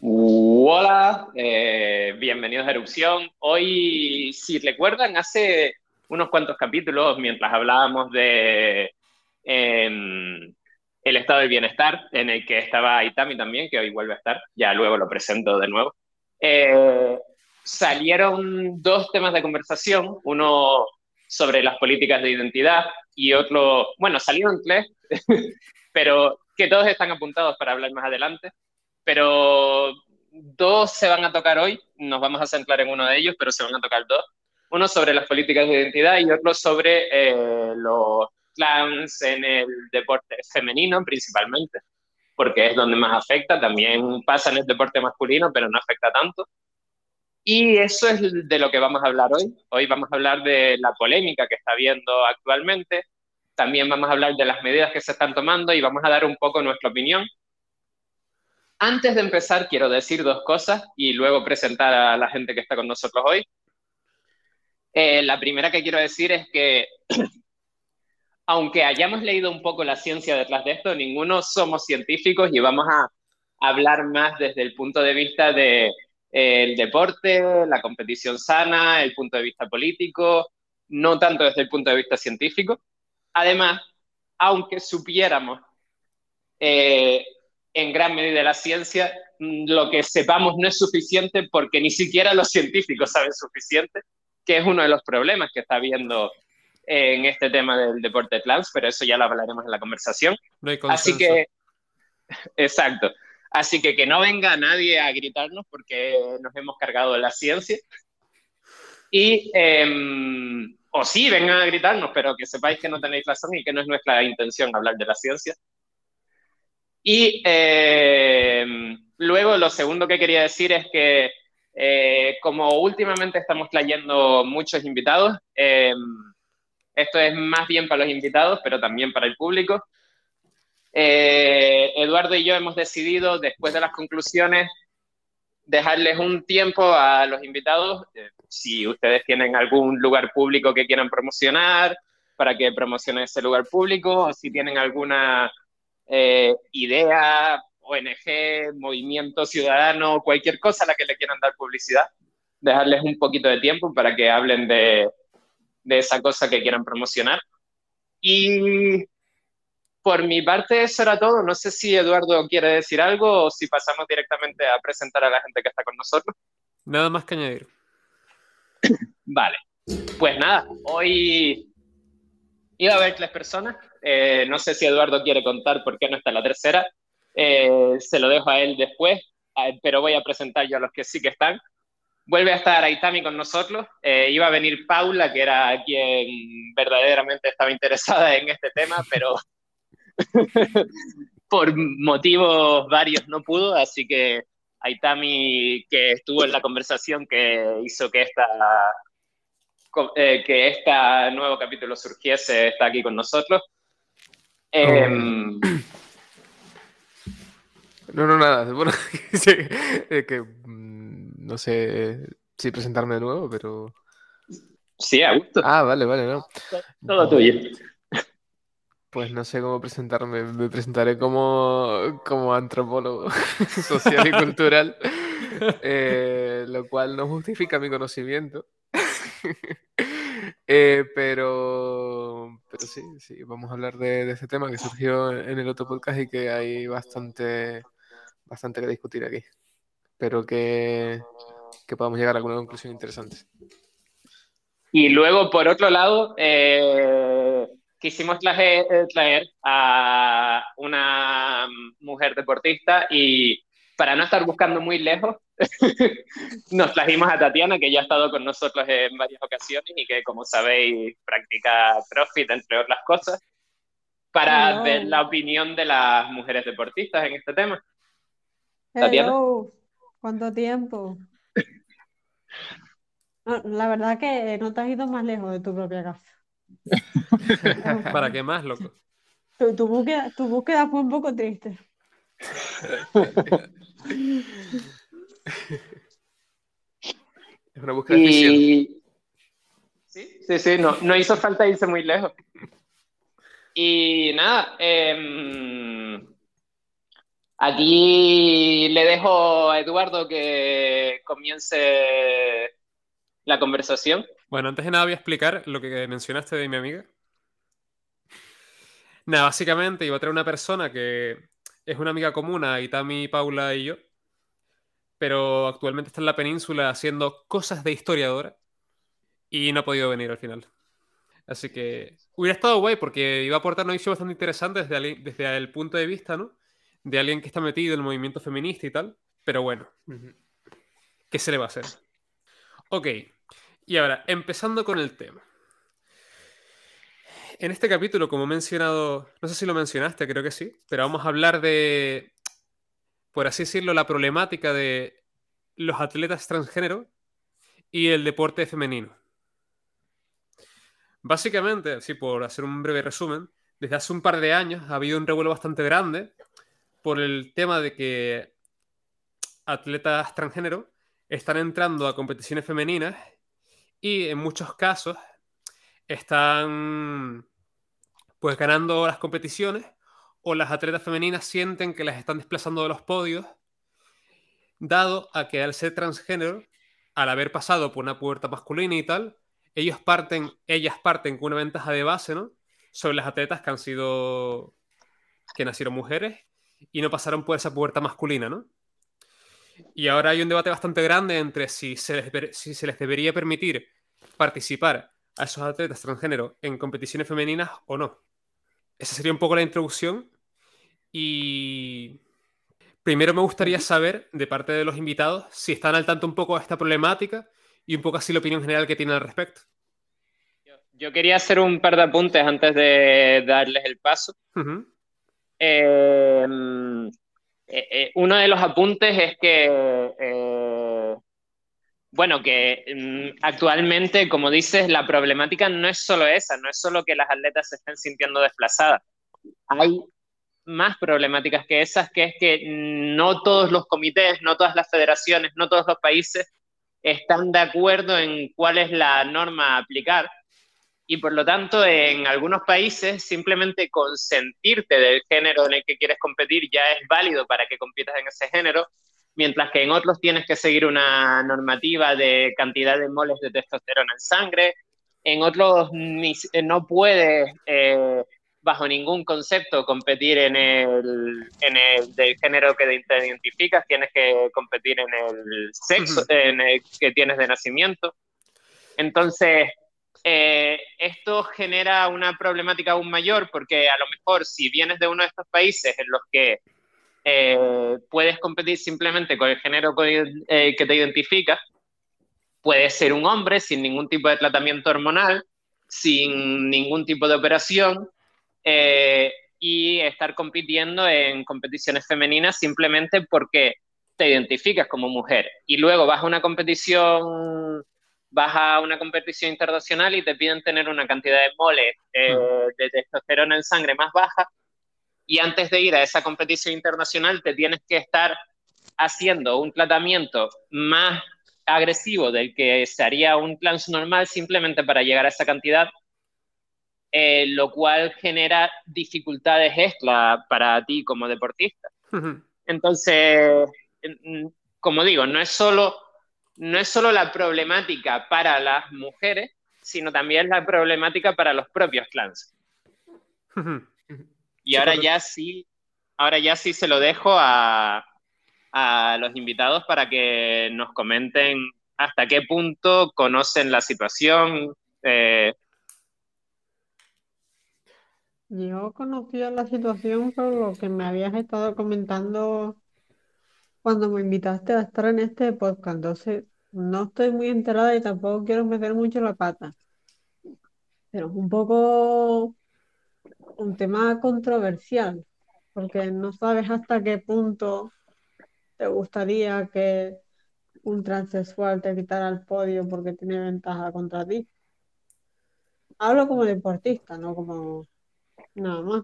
Hola, eh, bienvenidos a Erupción. Hoy, si recuerdan, hace unos cuantos capítulos, mientras hablábamos de em, el estado del bienestar, en el que estaba Itami también, que hoy vuelve a estar, ya luego lo presento de nuevo, eh, salieron dos temas de conversación, uno sobre las políticas de identidad y otro, bueno, salieron tres, pero que todos están apuntados para hablar más adelante, pero dos se van a tocar hoy, nos vamos a centrar en uno de ellos, pero se van a tocar dos. Uno sobre las políticas de identidad y otro sobre eh, los clans en el deporte femenino principalmente, porque es donde más afecta, también pasa en el deporte masculino, pero no afecta tanto. Y eso es de lo que vamos a hablar hoy. Hoy vamos a hablar de la polémica que está habiendo actualmente, también vamos a hablar de las medidas que se están tomando y vamos a dar un poco nuestra opinión. Antes de empezar, quiero decir dos cosas y luego presentar a la gente que está con nosotros hoy. Eh, la primera que quiero decir es que, aunque hayamos leído un poco la ciencia detrás de esto, ninguno somos científicos y vamos a hablar más desde el punto de vista del de, deporte, la competición sana, el punto de vista político, no tanto desde el punto de vista científico. Además, aunque supiéramos eh, en gran medida la ciencia, mm, lo que sepamos no es suficiente porque ni siquiera los científicos saben suficiente, que es uno de los problemas que está habiendo en este tema del deporte trans, pero eso ya lo hablaremos en la conversación. Así que, exacto. Así que que no venga nadie a gritarnos porque nos hemos cargado de la ciencia. Y em, o sí, vengan a gritarnos, pero que sepáis que no tenéis razón y que no es nuestra intención hablar de la ciencia. Y eh, luego lo segundo que quería decir es que eh, como últimamente estamos trayendo muchos invitados, eh, esto es más bien para los invitados, pero también para el público. Eduardo y yo hemos decidido, después de las conclusiones, dejarles un tiempo a los invitados, si ustedes tienen algún lugar público que quieran promocionar, para que promocionen ese lugar público, o si tienen alguna eh, idea, ONG, movimiento ciudadano, cualquier cosa a la que le quieran dar publicidad, dejarles un poquito de tiempo para que hablen de, de esa cosa que quieran promocionar. Y por mi parte, eso era todo. No sé si Eduardo quiere decir algo o si pasamos directamente a presentar a la gente que está con nosotros. Nada más que añadir. Vale. Pues nada, hoy iba a haber tres personas. Eh, no sé si Eduardo quiere contar por qué no está la tercera. Eh, se lo dejo a él después, pero voy a presentar yo a los que sí que están. Vuelve a estar Aitami con nosotros. Eh, iba a venir Paula, que era quien verdaderamente estaba interesada en este tema, pero por motivos varios no pudo, así que Aitami, que estuvo en la conversación que hizo que esta que este nuevo capítulo surgiese, está aquí con nosotros. Em, no, no, nada. Bueno, que mm, no sé si presentarme de nuevo, pero. Sí, a gusto. Ah, vale, vale, no. Todo tuyo. Pues no sé cómo presentarme. Me presentaré como, como antropólogo social y cultural, eh, lo cual no justifica mi conocimiento. Eh, pero, pero sí, sí, vamos a hablar de, de, este tema que surgió en el otro podcast y que hay bastante, bastante que discutir aquí. Espero que, que podamos llegar a alguna conclusión interesante. Y luego, por otro lado, eh, quisimos traer, eh, traer, a una mujer deportista y para no estar buscando muy lejos, nos trajimos a Tatiana, que ya ha estado con nosotros en varias ocasiones y que, como sabéis, practica CrossFit, entre otras cosas, para ver la opinión de las mujeres deportistas en este tema. Tatiana. ¿Cuánto tiempo? la verdad que no te has ido más lejos de tu propia casa. ¿Para qué más, loco? Tu, búsqueda, tu búsqueda fue un poco triste. Es una búsqueda y... Sí, sí, sí, no, no hizo falta irse muy lejos. Y nada, eh, aquí le dejo a Eduardo que comience la conversación. Bueno, antes de nada voy a explicar lo que mencionaste de mi amiga. Nada, básicamente iba a traer una persona que es una amiga común a Itami, Paula y yo, pero actualmente está en la península haciendo cosas de historiadora y no ha podido venir al final. Así que hubiera estado guay porque iba a aportar una visión bastante interesante desde, desde el punto de vista, ¿no? De alguien que está metido en el movimiento feminista y tal. Pero bueno, ¿qué se le va a hacer? Ok, y ahora, empezando con el tema. En este capítulo, como he mencionado, no sé si lo mencionaste, creo que sí, pero vamos a hablar de, por así decirlo, la problemática de los atletas transgénero y el deporte femenino. Básicamente, así por hacer un breve resumen, desde hace un par de años ha habido un revuelo bastante grande por el tema de que atletas transgénero están entrando a competiciones femeninas y en muchos casos están pues ganando las competiciones o las atletas femeninas sienten que las están desplazando de los podios, dado a que al ser transgénero, al haber pasado por una puerta masculina y tal, ellos parten, ellas parten con una ventaja de base, ¿no? Sobre las atletas que han sido, que nacieron mujeres y no pasaron por esa puerta masculina, ¿no? Y ahora hay un debate bastante grande entre si se les, si se les debería permitir participar a esos atletas transgénero en competiciones femeninas o no. Esa sería un poco la introducción. Y primero me gustaría saber, de parte de los invitados, si están al tanto un poco de esta problemática y un poco así la opinión general que tienen al respecto. Yo quería hacer un par de apuntes antes de darles el paso. Eh, eh, eh, uno de los apuntes es que bueno, que mm, actualmente, como dices, la problemática no es solo esa, no es solo que las atletas se estén sintiendo desplazadas. Hay más problemáticas que esas, que es que no todos los comités, no todas las federaciones, no todos los países están de acuerdo en cuál es la norma a aplicar. Y por lo tanto, en algunos países, simplemente consentirte del género en el que quieres competir ya es válido para que compitas en ese género, mientras que en otros tienes que seguir una normativa de cantidad de moles de testosterona en sangre, en otros eh, no puedes eh, bajo ningún concepto competir en el, en el del género que te identificas, tienes que competir en el sexo en el que tienes de nacimiento. Entonces, eh, esto genera una problemática aún mayor porque a lo mejor si vienes de uno de estos países en los que eh, puedes competir simplemente con el género eh, que te identifica. Puedes ser un hombre sin ningún tipo de tratamiento hormonal, sin ningún tipo de operación eh, y estar compitiendo en competiciones femeninas simplemente porque te identificas como mujer. Y luego vas a una competición vas a una competición internacional y te piden tener una cantidad de moles de testosterona en sangre más baja y antes de ir a esa competición internacional te tienes que estar haciendo un tratamiento más agresivo del que se haría un plan normal simplemente para llegar a esa cantidad, eh, lo cual genera dificultades extra para ti como deportista. Entonces, como digo, no es solo no es solo la problemática para las mujeres, sino también la problemática para los propios clans. Y ahora ya sí, ahora ya sí se lo dejo a, los invitados para que nos comenten hasta qué punto conocen la situación. Eh. Yo conocía la situación por lo que me habías estado comentando cuando me invitaste a estar en este podcast. Entonces, no estoy muy enterada y tampoco quiero meter mucho la pata. Pero es un poco un tema controversial, porque no sabes hasta qué punto te gustaría que un transexual te quitara el podio porque tiene ventaja contra ti. Hablo como deportista, no como nada más.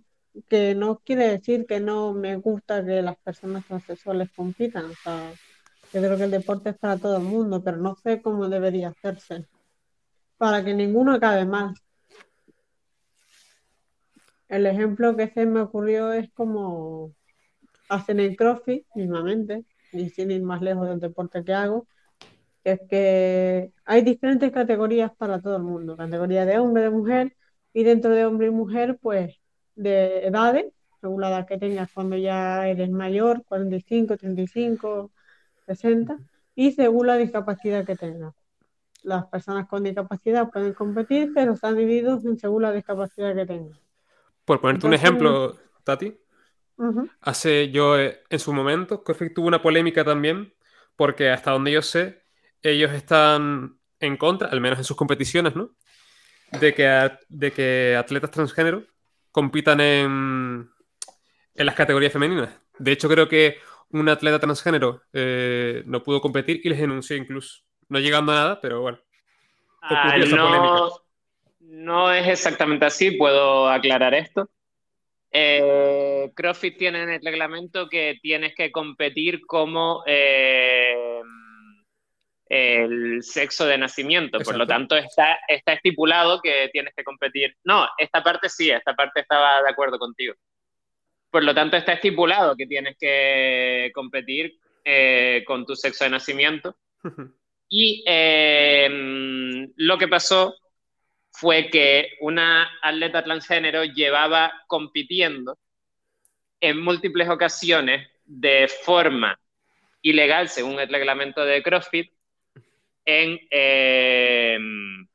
Que no quiere decir que no me gusta que las personas transexuales compitan. O sea, yo creo que el deporte es para todo el mundo, pero no sé cómo debería hacerse para que ninguno acabe mal. El ejemplo que se me ocurrió es como hacen el CrossFit mismamente, y sin ir más lejos del deporte que hago, es que hay diferentes categorías para todo el mundo, categoría de hombre, de mujer, y dentro de hombre y mujer, pues de edades, según la edad que tengas cuando ya eres mayor, 45, 35, 60, y según la discapacidad que tengas. Las personas con discapacidad pueden competir, pero están divididos según la discapacidad que tengan. Por ponerte un ejemplo, Tati, hace yo eh, en su momento, que tuvo una polémica también, porque hasta donde yo sé, ellos están en contra, al menos en sus competiciones, ¿no? De que, de que atletas transgénero compitan en, en las categorías femeninas. De hecho, creo que un atleta transgénero eh, no pudo competir y les denunció incluso. No llegando a nada, pero bueno. Ah, no, no es exactamente así, puedo aclarar esto. Eh, CrossFit tiene en el reglamento que tienes que competir como eh, el sexo de nacimiento, por lo tanto está, está estipulado que tienes que competir. No, esta parte sí, esta parte estaba de acuerdo contigo. Por lo tanto está estipulado que tienes que competir eh, con tu sexo de nacimiento. Y em, lo que pasó fue que una atleta transgénero llevaba compitiendo en múltiples ocasiones de forma ilegal, según el reglamento de CrossFit, en, em,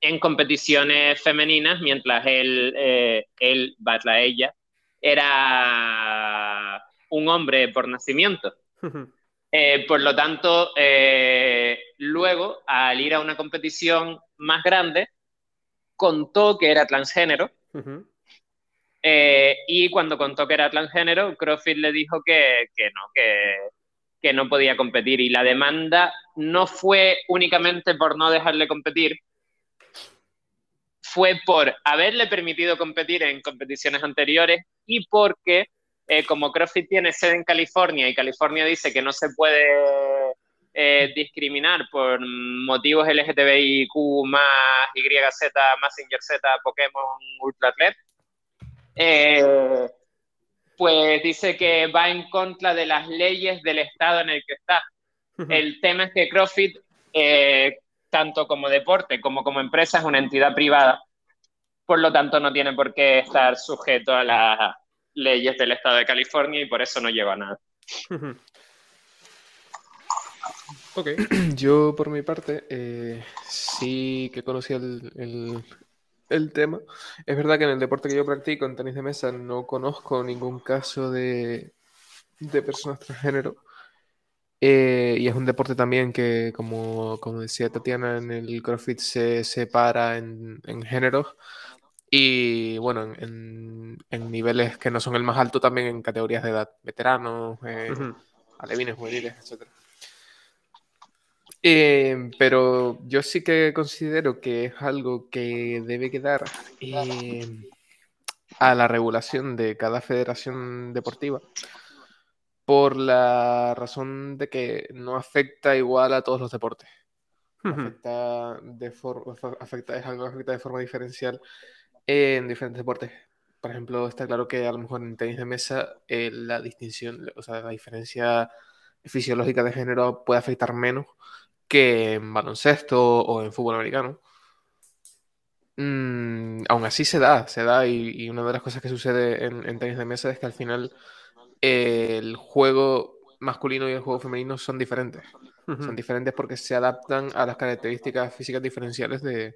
en competiciones femeninas, mientras él, eh, él, ella, era un hombre por nacimiento. Eh, por lo tanto, eh, luego, al ir a una competición más grande, contó que era transgénero. y cuando contó que era transgénero, CrossFit le dijo que, que no, que, que no podía competir. Y la demanda no fue únicamente por no dejarle competir, fue por haberle permitido competir en competiciones anteriores y porque, eh, como CrossFit tiene sede en California y California dice que no se puede eh, discriminar por motivos LGTBIQ más YZ, más Z, Pokémon, Ultra Athlete, eh, pues dice que va en contra de las leyes del estado en el que está. El tema es que CrossFit, eh, tanto como deporte como como empresa, es una entidad privada. Por lo tanto, no tiene por qué estar sujeto a las leyes del estado de California y por eso no lleva nada. Ok. Yo, por mi parte, eh, sí que conocía el, el tema. Es verdad que en el deporte que yo practico, en tenis de mesa, no conozco ningún caso de, de personas transgénero. Eh, y es un deporte también que, como, como, decía Tatiana, en el CrossFit se separa en, en géneros. Y bueno, en, en, niveles que no son el más alto, también en categorías de edad, veteranos, eh, alevines, juveniles, etc. Eh, pero yo sí que considero que es algo que debe quedar eh, a la regulación de cada federación deportiva por la razón de que no afecta igual a todos los deportes. Afecta de afecta, es algo que afecta de forma diferencial en diferentes deportes. Por ejemplo, está claro que a lo mejor en tenis de mesa eh, la distinción, o sea, la diferencia fisiológica de género puede afectar menos que en baloncesto o en fútbol americano. Mm, aún así se da, se da, y, una de las cosas que sucede en, tenis de mesa es que al final el juego masculino y el juego femenino son diferentes. Son diferentes porque se adaptan a las características físicas diferenciales de,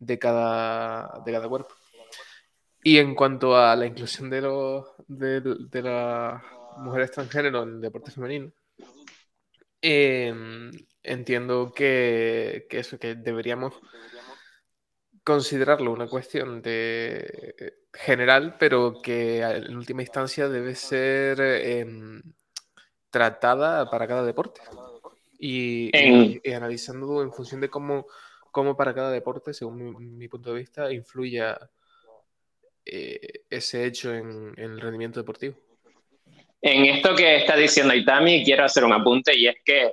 de, cada, de cada cuerpo. Y en cuanto a la inclusión de, los, de, de las mujeres transgénero en el deporte femenino, Em, entiendo que, eso, que deberíamos considerarlo una cuestión de general, pero que en última instancia debe ser em, tratada para cada deporte. Y, analizando en función de cómo, cómo, para cada deporte, según mi, punto de vista, influye eh, ese hecho en el rendimiento deportivo. En esto que está diciendo Itami, quiero hacer un apunte y es que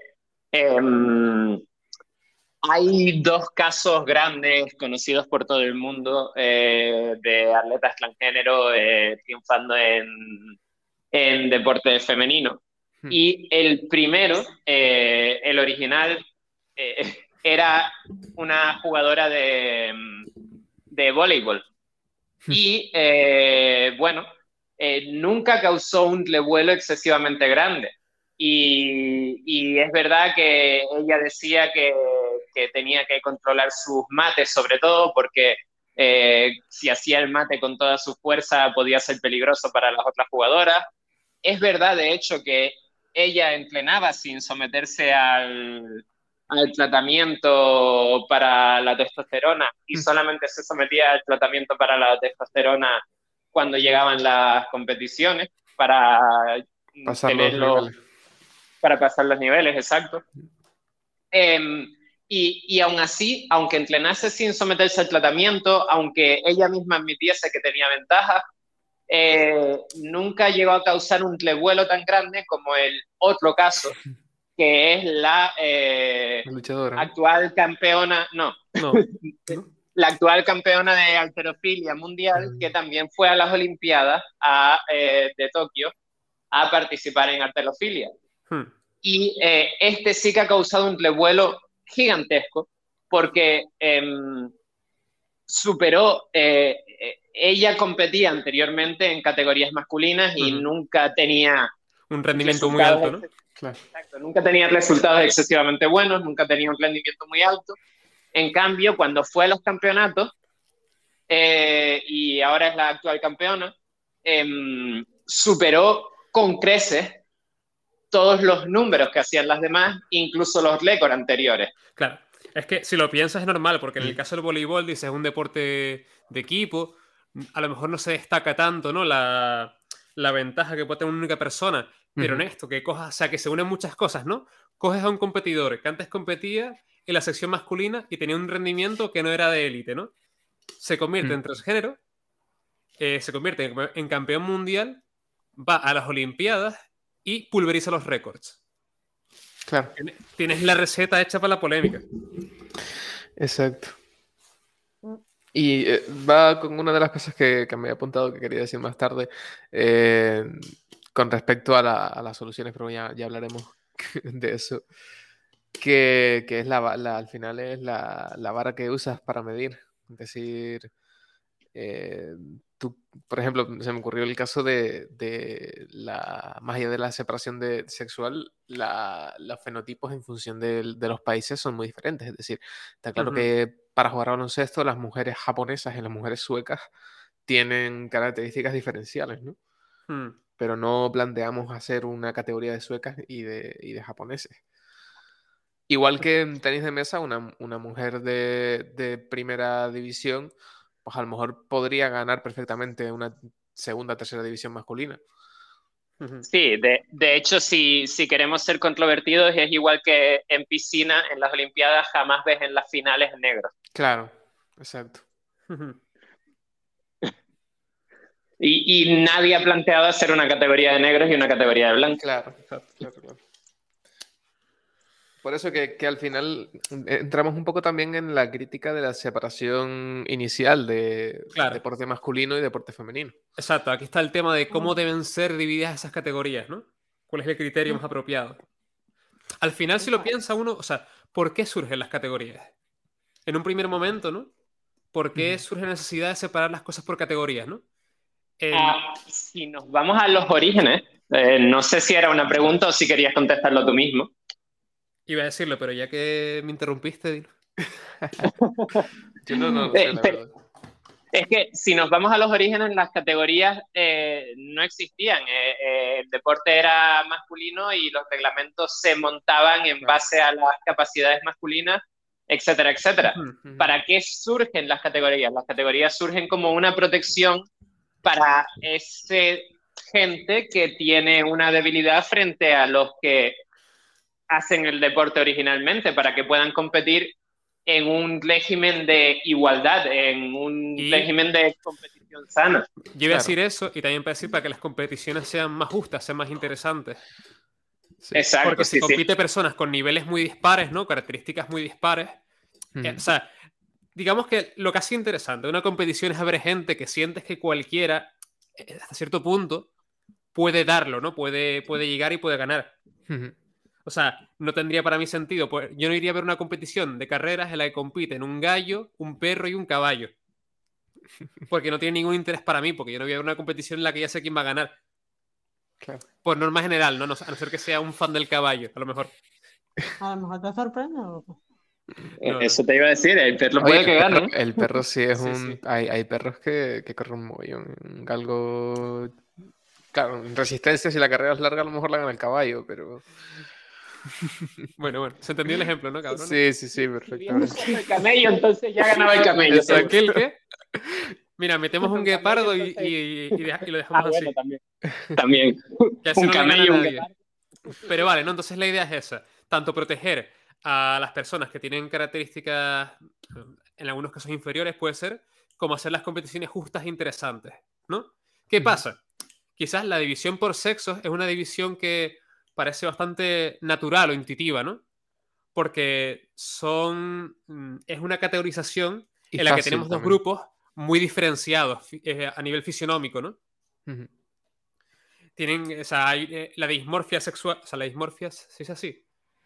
em, hay dos casos grandes conocidos por todo el mundo eh, de atletas transgénero eh, triunfando en, en deporte femenino. Hmm. Y el primero, eh, el original, eh, era una jugadora de, de voleibol. Hmm. Y eh, bueno, eh, nunca causó un revuelo excesivamente grande. Y, y es verdad que ella decía que, que tenía que controlar sus mates, sobre todo porque eh, si hacía el mate con toda su fuerza podía ser peligroso para las otras jugadoras. Es verdad, de hecho, que ella entrenaba sin someterse al, al tratamiento para la testosterona y Mm. solamente se sometía al tratamiento para la testosterona cuando llegaban las competiciones para Pasar los para pasar los niveles, exacto. Em, y, y aún así, aunque entrenase sin someterse al tratamiento, aunque ella misma admitiese que tenía ventajas, eh, nunca llegó a causar un revuelo tan grande como el otro caso, que es la eh, La. ¿no? actual campeona, no, No. la actual campeona de alterofilia mundial, Mm. que también fue a las Olimpiadas a, eh, de Tokio a participar en alterofilia. Hmm. Y eh, este sí que ha causado un revuelo gigantesco porque em, superó, eh, eh, ella competía anteriormente en categorías masculinas y Ujú. nunca tenía Un rendimiento muy alto, ¿no? Claro. Exacto, nunca tenía resultados excesivamente buenos, nunca tenía un rendimiento muy alto. En cambio, cuando fue a los campeonatos, eh, y ahora es la actual campeona, em, superó con creces todos los números que hacían las demás, incluso los récords anteriores. Claro. Es que si lo piensas es normal, porque en el caso del voleibol, dices, es un deporte de equipo, a lo mejor no se destaca tanto, ¿no? La, la ventaja que puede tener una única persona, pero Ujú. en esto, que cojas, o sea, que se unen muchas cosas, ¿no? Coges a un competidor que antes competía en la sección masculina y tenía un rendimiento que no era de élite, ¿no? Se convierte Mm. en transgénero, eh, se convierte en, en campeón mundial, va a las Olimpiadas y pulveriza los récords. Claro. Tiene- Tienes la receta hecha para la polémica. Exacto. Y eh, va con una de las cosas que, que me había apuntado que quería decir más tarde eh, con respecto a, la- a las soluciones, pero ya, ya hablaremos de eso. Que, que es la, la- al final es la, la vara que usas para medir. Es decir, eh, tú, por ejemplo, se me ocurrió el caso de, de la, más allá de la separación de, sexual, la- los fenotipos en función del- de, los países son muy diferentes. Es decir, está claro que para jugar a baloncesto, las mujeres japonesas y las mujeres suecas tienen características diferenciales, ¿no? Hmm. Pero no planteamos hacer una categoría de suecas y de, y de japoneses. Igual que en tenis de mesa, una, una mujer de, de primera división, pues a lo mejor podría ganar perfectamente una segunda, tercera división masculina. Sí, de, de hecho, si, si queremos ser controvertidos, es igual que en piscina, en las Olimpiadas jamás ves en las finales negros. Claro, exacto. Y, y nadie ha planteado hacer una categoría de negros y una categoría de blancos. Claro, claro, claro, claro. Por eso que, que al final entramos un poco también en la crítica de la separación inicial de Claro. deporte masculino y deporte femenino. Exacto, aquí está el tema de cómo deben ser divididas esas categorías, ¿no? ¿Cuál es el criterio Mm. más apropiado? Al final, si lo piensa uno, o sea, ¿por qué surgen las categorías? En un primer momento, ¿no? ¿Por qué surge la necesidad de separar las cosas por categorías, ¿no? Ah, si nos vamos a los orígenes, eh, no sé si era una pregunta o si querías contestarlo tú mismo. Iba a decirlo, pero ya que me interrumpiste, dilo. Yo no, no lo Eh, sé, la pero- verdad. Es que si nos vamos a los orígenes, las categorías eh, no existían. Eh, eh, el deporte era masculino y los reglamentos se montaban en base a las capacidades masculinas, etcétera, etcétera. ¿Para qué surgen las categorías? Las categorías surgen como una protección para ese gente que tiene una debilidad frente a los que hacen el deporte originalmente, para que puedan competir en un régimen de igualdad, en un Y- régimen de competición sana. Yo iba a Claro. decir eso y también para decir para que las competiciones sean más justas, sean más interesantes. Sí. Exacto, Porque sí, si sí. compite personas con niveles muy dispares, ¿no? Características muy dispares, Eh, Ujú. o sea, digamos que lo que hace interesante de una competición es ver gente que sientes que cualquiera, eh, hasta cierto punto, puede darlo, ¿no? Puede, puede llegar y puede ganar. Ujú. O sea, no tendría para mí sentido. pues, yo no iría a ver una competición de carreras en la que compiten un gallo, un perro y un caballo. Porque no tiene ningún interés para mí, porque yo no voy a ver una competición en la que ya sé quién va a ganar. Claro. Por norma general, ¿no? No- a no ser que sea un fan del caballo, a lo mejor. A lo mejor te sorprende. Eh, No, Eso te iba a decir, el perro Oye, puede que gane. El perro sí es Sí, un. sí. Hay, hay perros que, que corren un mogollón. Un galgo. Claro, en resistencia, si la carrera es larga, a lo mejor la gana el caballo, pero. Bueno, bueno, se entendió el ejemplo, ¿no, cabrón? Sí, sí, sí, solo el camello, entonces ya ganaba el camello. Exacto. ¿Qué, el qué? Mira, metemos un guepardo y, y- y deja- y lo Ah, dejamos así. bueno, también. También. que así Un no camello, un guepardo. Pero vale, ¿no? Entonces la idea es esa. Tanto proteger a las personas que tienen características, en algunos casos inferiores, puede ser, como hacer las competiciones justas e interesantes, ¿no? ¿Qué pasa? Quizás la división por sexos es una división que parece bastante natural o intuitiva, ¿no? Porque son... mm, es una categorización Y en la que tenemos dos grupos muy diferenciados eh, a nivel fisionómico, ¿no? Tienen, o sea, hay, eh, la dismorfia sexual, o sea, la dismorfia, si es así.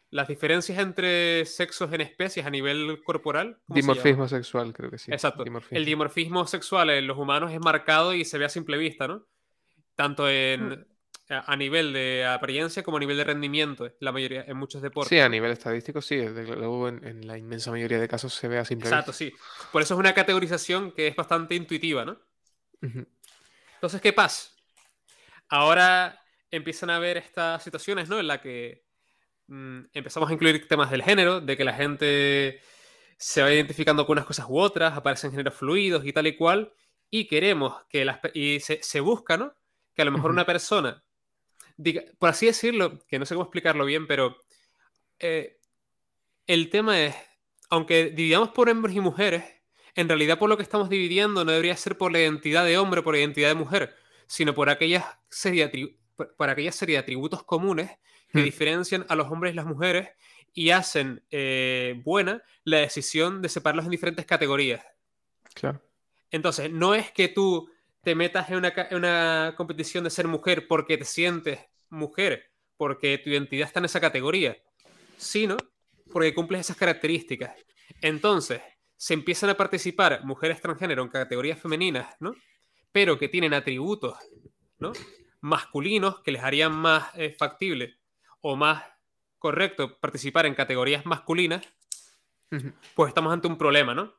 Las diferencias entre sexos en especies a nivel corporal. ¿cómo se? Dimorfismo sexual, creo que sí. Exacto. Dimorfismo. El dimorfismo sexual en los humanos es marcado y se ve a simple vista, ¿no? Tanto en, a a nivel de apariencia como a nivel de rendimiento, la mayoría, en muchos deportes. Sí, a nivel estadístico, sí. Luego, en, en la inmensa mayoría de casos se ve a simple Exacto, sí. Por eso es una categorización que es bastante intuitiva, ¿no? Entonces, ¿qué pasa? Ahora empiezan a haber estas situaciones, ¿no? En la que mm, empezamos a incluir temas del género, de que la gente se va identificando con unas cosas u otras, aparecen géneros fluidos y tal y cual, y queremos que las... y se, se busca, ¿no? Que a lo mejor una persona, diga, por así decirlo, que no sé cómo explicarlo bien, pero eh, el tema es, aunque dividamos por hombres y mujeres, en realidad por lo que estamos dividiendo no debería ser por la identidad de hombre por la identidad de mujer, sino por aquellas serie de, atri- por- por aquella serie de atributos comunes que Hmm. diferencian a los hombres y las mujeres y hacen eh, buena la decisión de separarlos en diferentes categorías. Claro. Entonces, no es que tú te metas en una, ca- en una competición de ser mujer porque te sientes mujer, porque tu identidad está en esa categoría, sino porque cumples esas características. Entonces, se empiezan a participar mujeres transgénero en categorías femeninas, ¿no? Pero que tienen atributos, ¿no? Masculinos que les harían más eh, factible o más correcto participar en categorías masculinas, pues estamos ante un problema, ¿no?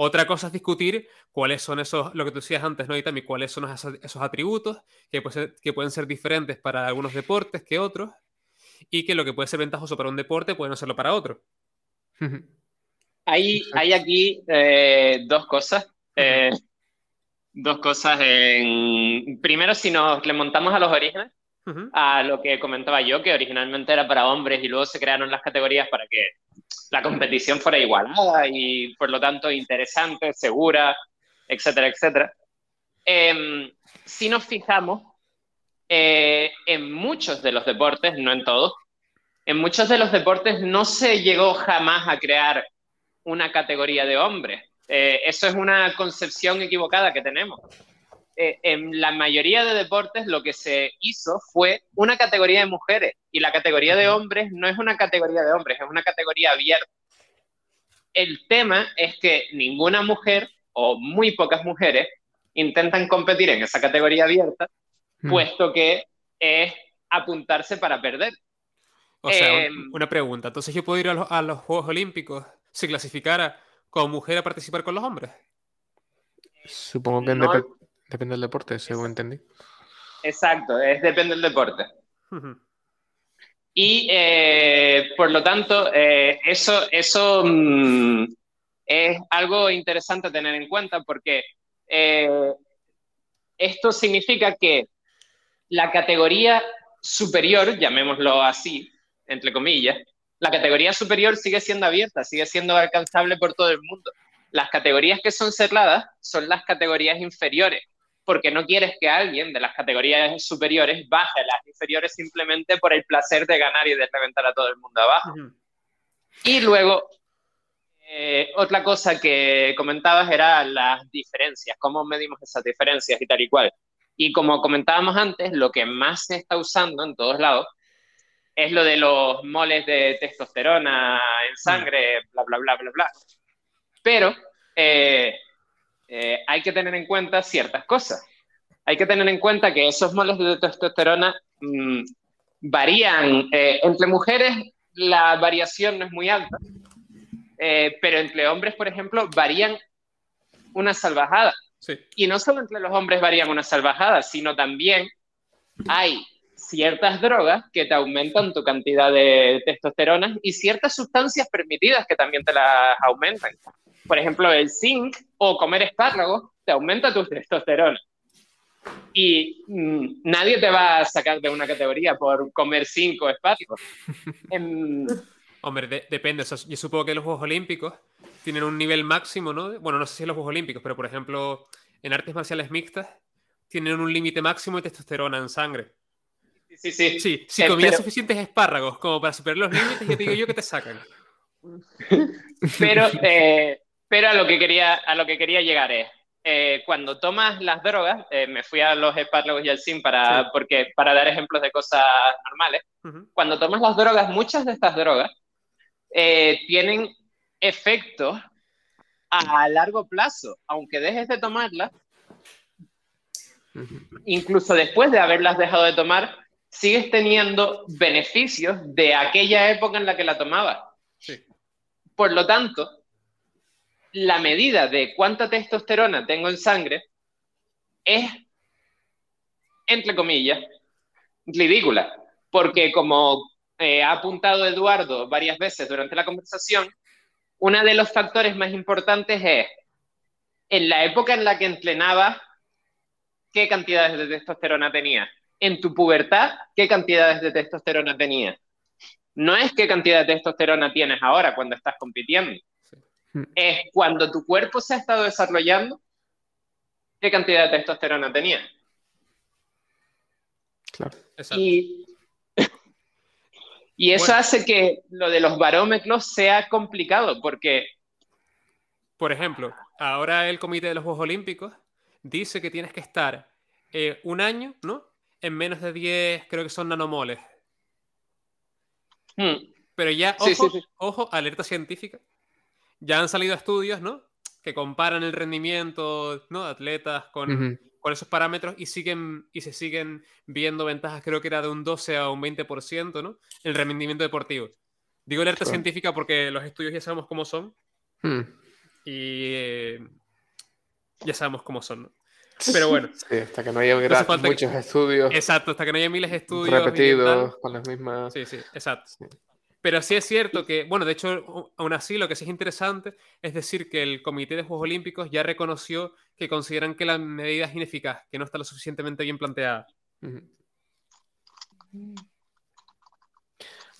Otra cosa es discutir cuáles son esos, lo que tú decías antes, ¿no? Y también cuáles son esos, esos atributos que, puede ser- que pueden ser diferentes para algunos deportes que otros y que lo que puede ser ventajoso para un deporte puede no serlo para otro. Hay aquí eh, dos cosas. eh, dos cosas. En... Primero, si nos remontamos a los orígenes, Ujú. a lo que comentaba yo, que originalmente era para hombres y luego se crearon las categorías para que la competición fuera igualada y por lo tanto interesante, segura, etcétera, etcétera. Em, si nos fijamos, eh, en muchos de los deportes, no en todos, en muchos de los deportes no se llegó jamás a crear una categoría de hombres. Eh, eso es una concepción equivocada que tenemos. Eh, en la mayoría de deportes lo que se hizo fue una categoría de mujeres y la categoría de hombres no es una categoría de hombres, es una categoría abierta. El tema es que ninguna mujer o muy pocas mujeres intentan competir en esa categoría abierta, Ujú. puesto que es apuntarse para perder. O sea, Em, un- una pregunta. Entonces, ¿yo puedo ir a los, a los Juegos Olímpicos si clasificara como mujer a participar con los hombres? Supongo que No- depende del deporte, según entendí. Exacto, es depende del deporte. Ujú. Y eh, por lo tanto, eh, eso, eso mm, es algo interesante a tener en cuenta porque eh, esto significa que la categoría superior, llamémoslo así, entre comillas, la categoría superior sigue siendo abierta, sigue siendo alcanzable por todo el mundo. Las categorías que son cerradas son las categorías inferiores, porque no quieres que alguien de las categorías superiores baje a las inferiores simplemente por el placer de ganar y de reventar a todo el mundo abajo. Ujú. Y luego, eh, otra cosa que comentabas era las diferencias, cómo medimos esas diferencias y tal y cual. Y como comentábamos antes, lo que más se está usando en todos lados es lo de los moles de testosterona en sangre, bla, bla, bla, bla, bla. Pero eh, eh, hay que tener en cuenta ciertas cosas. Hay que tener en cuenta que esos moles de testosterona mm, varían. Eh, entre mujeres la variación no es muy alta, pero entre hombres, por ejemplo, varían una salvajada. Y no solo entre los hombres varían una salvajada, sino también hay ciertas drogas que te aumentan tu cantidad de testosterona y ciertas sustancias permitidas que también te las aumentan. Por ejemplo, el zinc o comer espárragos te aumenta tu testosterona. Y mm, nadie te va a sacar de una categoría por comer zinc o espárragos. Em, Hombre, depende. yo supongo que los Juegos Olímpicos tienen un nivel máximo, ¿no? Bueno, no sé si en los Juegos Olímpicos, pero por ejemplo, en artes marciales mixtas tienen un límite máximo de testosterona en sangre. Sí, sí. Sí, si eh, comías suficientes espárragos como para superar los límites, ya te digo yo que te sacan. Pero, eh, pero a, lo que quería, a lo que quería llegar es, eh, cuando tomas las drogas, me fui a los espárragos y al sim para, porque, para dar ejemplos de cosas normales, cuando tomas las drogas, muchas de estas drogas tienen efectos a largo plazo, aunque dejes de tomarlas, incluso después de haberlas dejado de tomar, sigues teniendo beneficios de aquella época en la que la tomabas. Por lo tanto, la medida de cuánta testosterona tengo en sangre es, entre comillas, ridícula, porque como eh, ha apuntado Eduardo varias veces durante la conversación, uno de los factores más importantes es, en la época en la que entrenabas, ¿qué cantidades de testosterona tenías? En tu pubertad, ¿qué cantidades de testosterona tenías? No es qué cantidad de testosterona tienes ahora cuando estás compitiendo. Es cuando tu cuerpo se ha estado desarrollando, ¿qué cantidad de testosterona tenías? Claro. Y y eso hace que lo de los barómetros sea complicado, porque... Por ejemplo, ahora el Comité de los Juegos Olímpicos dice que tienes que estar eh, un año, ¿no? En menos de 10, creo que son nanomoles. Hmm. Pero ya, ojo, ojo, alerta científica. Ya han salido estudios, ¿no? Que comparan el rendimiento, ¿no? De atletas con, con esos parámetros y, siguen, y se siguen viendo ventajas, creo que era de un 12 a un 20%, ¿no? El rendimiento deportivo. Digo alerta científica porque los estudios ya sabemos cómo son. Hmm. Y eh, ya sabemos cómo son, ¿no? Pero bueno. Sí, hasta que no haya muchos estudios. Exacto, hasta que no haya miles de estudios. Repetidos, con las mismas. Sí, sí, exacto. Pero sí es cierto que, bueno, de hecho, aún así, lo que sí es interesante es decir que el Comité de Juegos Olímpicos ya reconoció que consideran que la medida es ineficaz, que no está lo suficientemente bien planteada.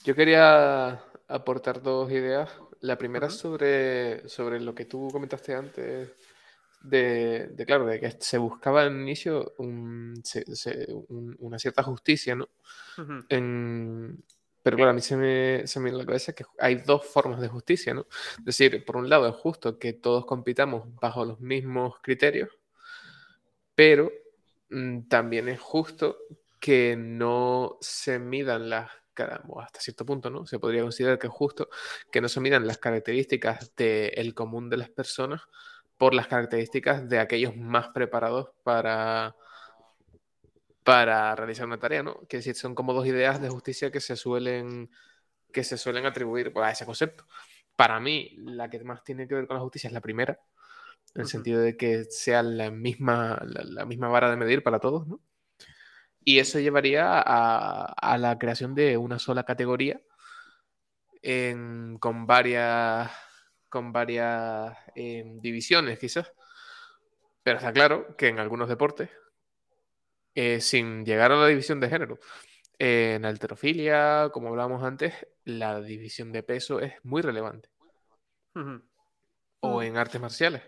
Yo quería aportar dos ideas. La primera sobre, sobre lo que tú comentaste antes, de, claro, de que se buscaba en inicio una cierta justicia, ¿no? en, pero claro, a mí se me, se me la cabeza que hay dos formas de justicia, ¿no? Es decir, por un lado es justo que todos compitamos bajo los mismos criterios, pero mm, también es justo que no se midan las hasta cierto punto, ¿no? Se podría considerar que es justo que no se midan las características del común de las personas por las características de aquellos más preparados para, para realizar una tarea, ¿no? Que decir, son como dos ideas de justicia que se suelen, que se suelen atribuir a ese concepto. Para mí, la que más tiene que ver con la justicia es la primera, en el sentido de que sea la misma, la, misma vara de medir para todos, ¿no? Y eso llevaría a, la creación de una sola categoría con varias, con varias em, divisiones, quizás. Pero está claro que en algunos deportes eh, sin llegar a la división de género. en alterofilia, como hablábamos antes, la división de peso es muy relevante. O mm. en artes marciales.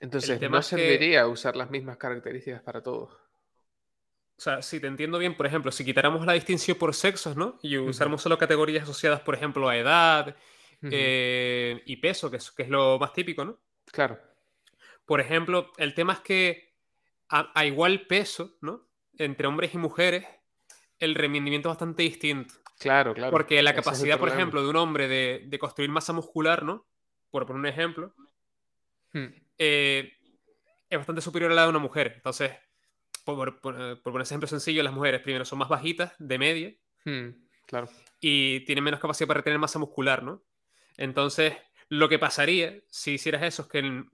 Entonces, no serviría usar las mismas características para todos. O sea, si te entiendo bien, por ejemplo, si quitáramos la distinción por sexos, ¿no? Y usáramos solo categorías asociadas, por ejemplo, a edad eh, y peso, que es, que es lo más típico, ¿no? Claro. Por ejemplo, el tema es que a, a igual peso, ¿no? Entre hombres y mujeres, el rendimiento es bastante distinto. Claro, claro. Porque la es capacidad, por ejemplo, de un hombre de, de construir masa muscular, ¿no? Por poner un ejemplo, Hmm. eh, es bastante superior a la de una mujer. Entonces, por, por- por- por poner ese ejemplo sencillo, las mujeres primero son más bajitas, de media, Hmm, Claro. y tienen menos capacidad para retener masa muscular, ¿no? Entonces, lo que pasaría si hicieras eso es que en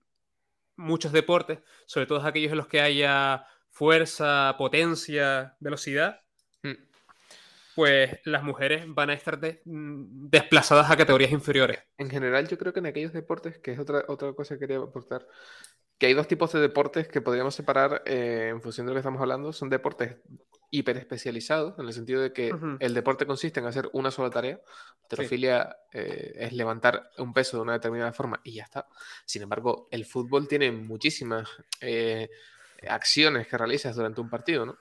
muchos deportes, sobre todo aquellos en los que haya fuerza, potencia, velocidad, Hmm. pues las mujeres van a estar de- desplazadas a categorías inferiores. En general, yo creo que en aquellos deportes, que es otra, otra cosa que quería aportar, que hay dos tipos de deportes que podríamos separar eh, en función de lo que estamos hablando. Son deportes hiperespecializados, en el sentido de que Ujú. el deporte consiste en hacer una sola tarea. Alterofilia eh, es levantar un peso de una determinada forma y ya está. Sin embargo, el fútbol tiene muchísimas eh, acciones que realizas durante un partido, ¿no?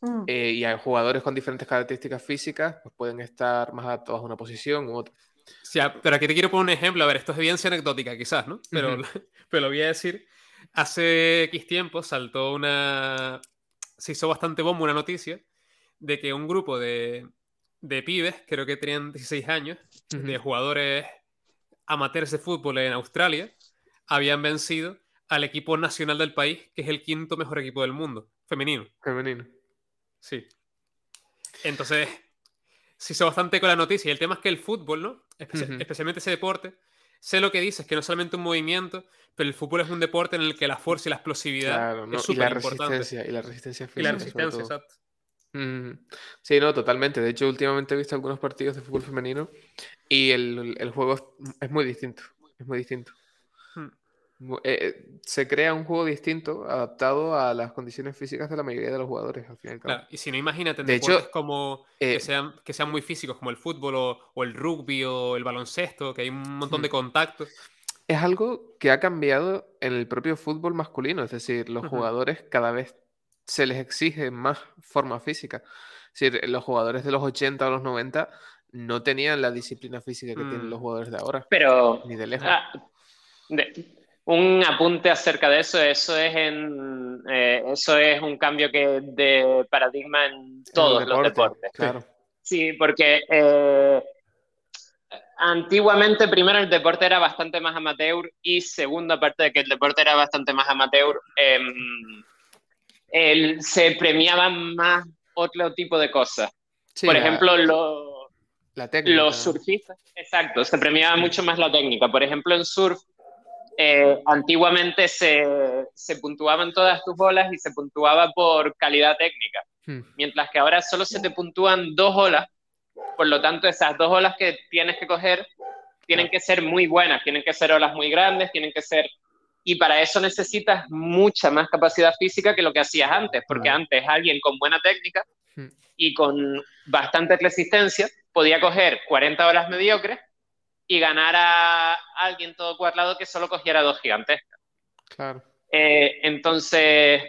Mm. Eh, y hay jugadores con diferentes características físicas, pues pueden estar más adaptados a una posición u otra. Sea, pero aquí te quiero poner un ejemplo. A ver, esto es evidencia anecdótica, quizás, ¿no? Pero, Ujú. pero lo voy a decir. Hace X tiempo saltó una. Se hizo bastante bombo una noticia de que un grupo de, de pibes, creo que tenían 16 años, de jugadores amateurs de fútbol en Australia, habían vencido al equipo nacional del país, que es el quinto mejor equipo del mundo, femenino. Femenino. Sí. Entonces, se hizo bastante con la noticia. Y el tema es que el fútbol, ¿no? Espe-. Especialmente ese deporte, sé lo que dices, que no es solamente un movimiento, pero el fútbol es un deporte en el que la fuerza y la explosividad Claro, ¿no? es y la súper importante. resistencia, y la resistencia Y física. la sobre resistencia, exacto. Mm, Sí, no, totalmente. De hecho, últimamente he visto algunos partidos de fútbol femenino y el, el juego es, es muy distinto. Es muy distinto. Hmm. Eh, se crea un juego distinto, adaptado a las condiciones físicas de la mayoría de los jugadores, al fin y al cabo. Claro, y si no, imagínate De hecho, deportes como eh, que, sean, que sean muy físicos, como el fútbol o, o el rugby o el baloncesto, que hay un montón de contactos. Es algo que ha cambiado en el propio fútbol masculino, es decir, los jugadores cada vez se les exige más forma física. Es decir, los jugadores de los 80 o los 90 no tenían la disciplina física que tienen Mm. los jugadores de ahora, Pero ni de lejos. ah, de- un apunte acerca de eso, eso es en eh, eso es un cambio que de paradigma en todos los deporte, deportes. Claro. Sí, porque eh, antiguamente primero el deporte era bastante más amateur y segundo, aparte de que el deporte era bastante más amateur, em, el- se premiaban más otro tipo de cosas. Sí, Por ejemplo, lo- la técnica. los surfistas, exacto, se premiaba mucho más la técnica. Por ejemplo, en surf, eh, antiguamente se, se puntuaban todas tus olas y se puntuaba por calidad técnica, Hmm, mientras que ahora solo se te puntúan dos olas, por lo tanto esas dos olas que tienes que coger tienen que ser muy buenas, tienen que ser olas muy grandes, tienen que ser... Y para eso necesitas mucha más capacidad física que lo que hacías antes, porque antes alguien con buena técnica hmm. y con bastante resistencia podía coger 40 horas mediocres y ganar a alguien todo cuadrado que solo cogiera dos gigantes. Claro. Eh, entonces,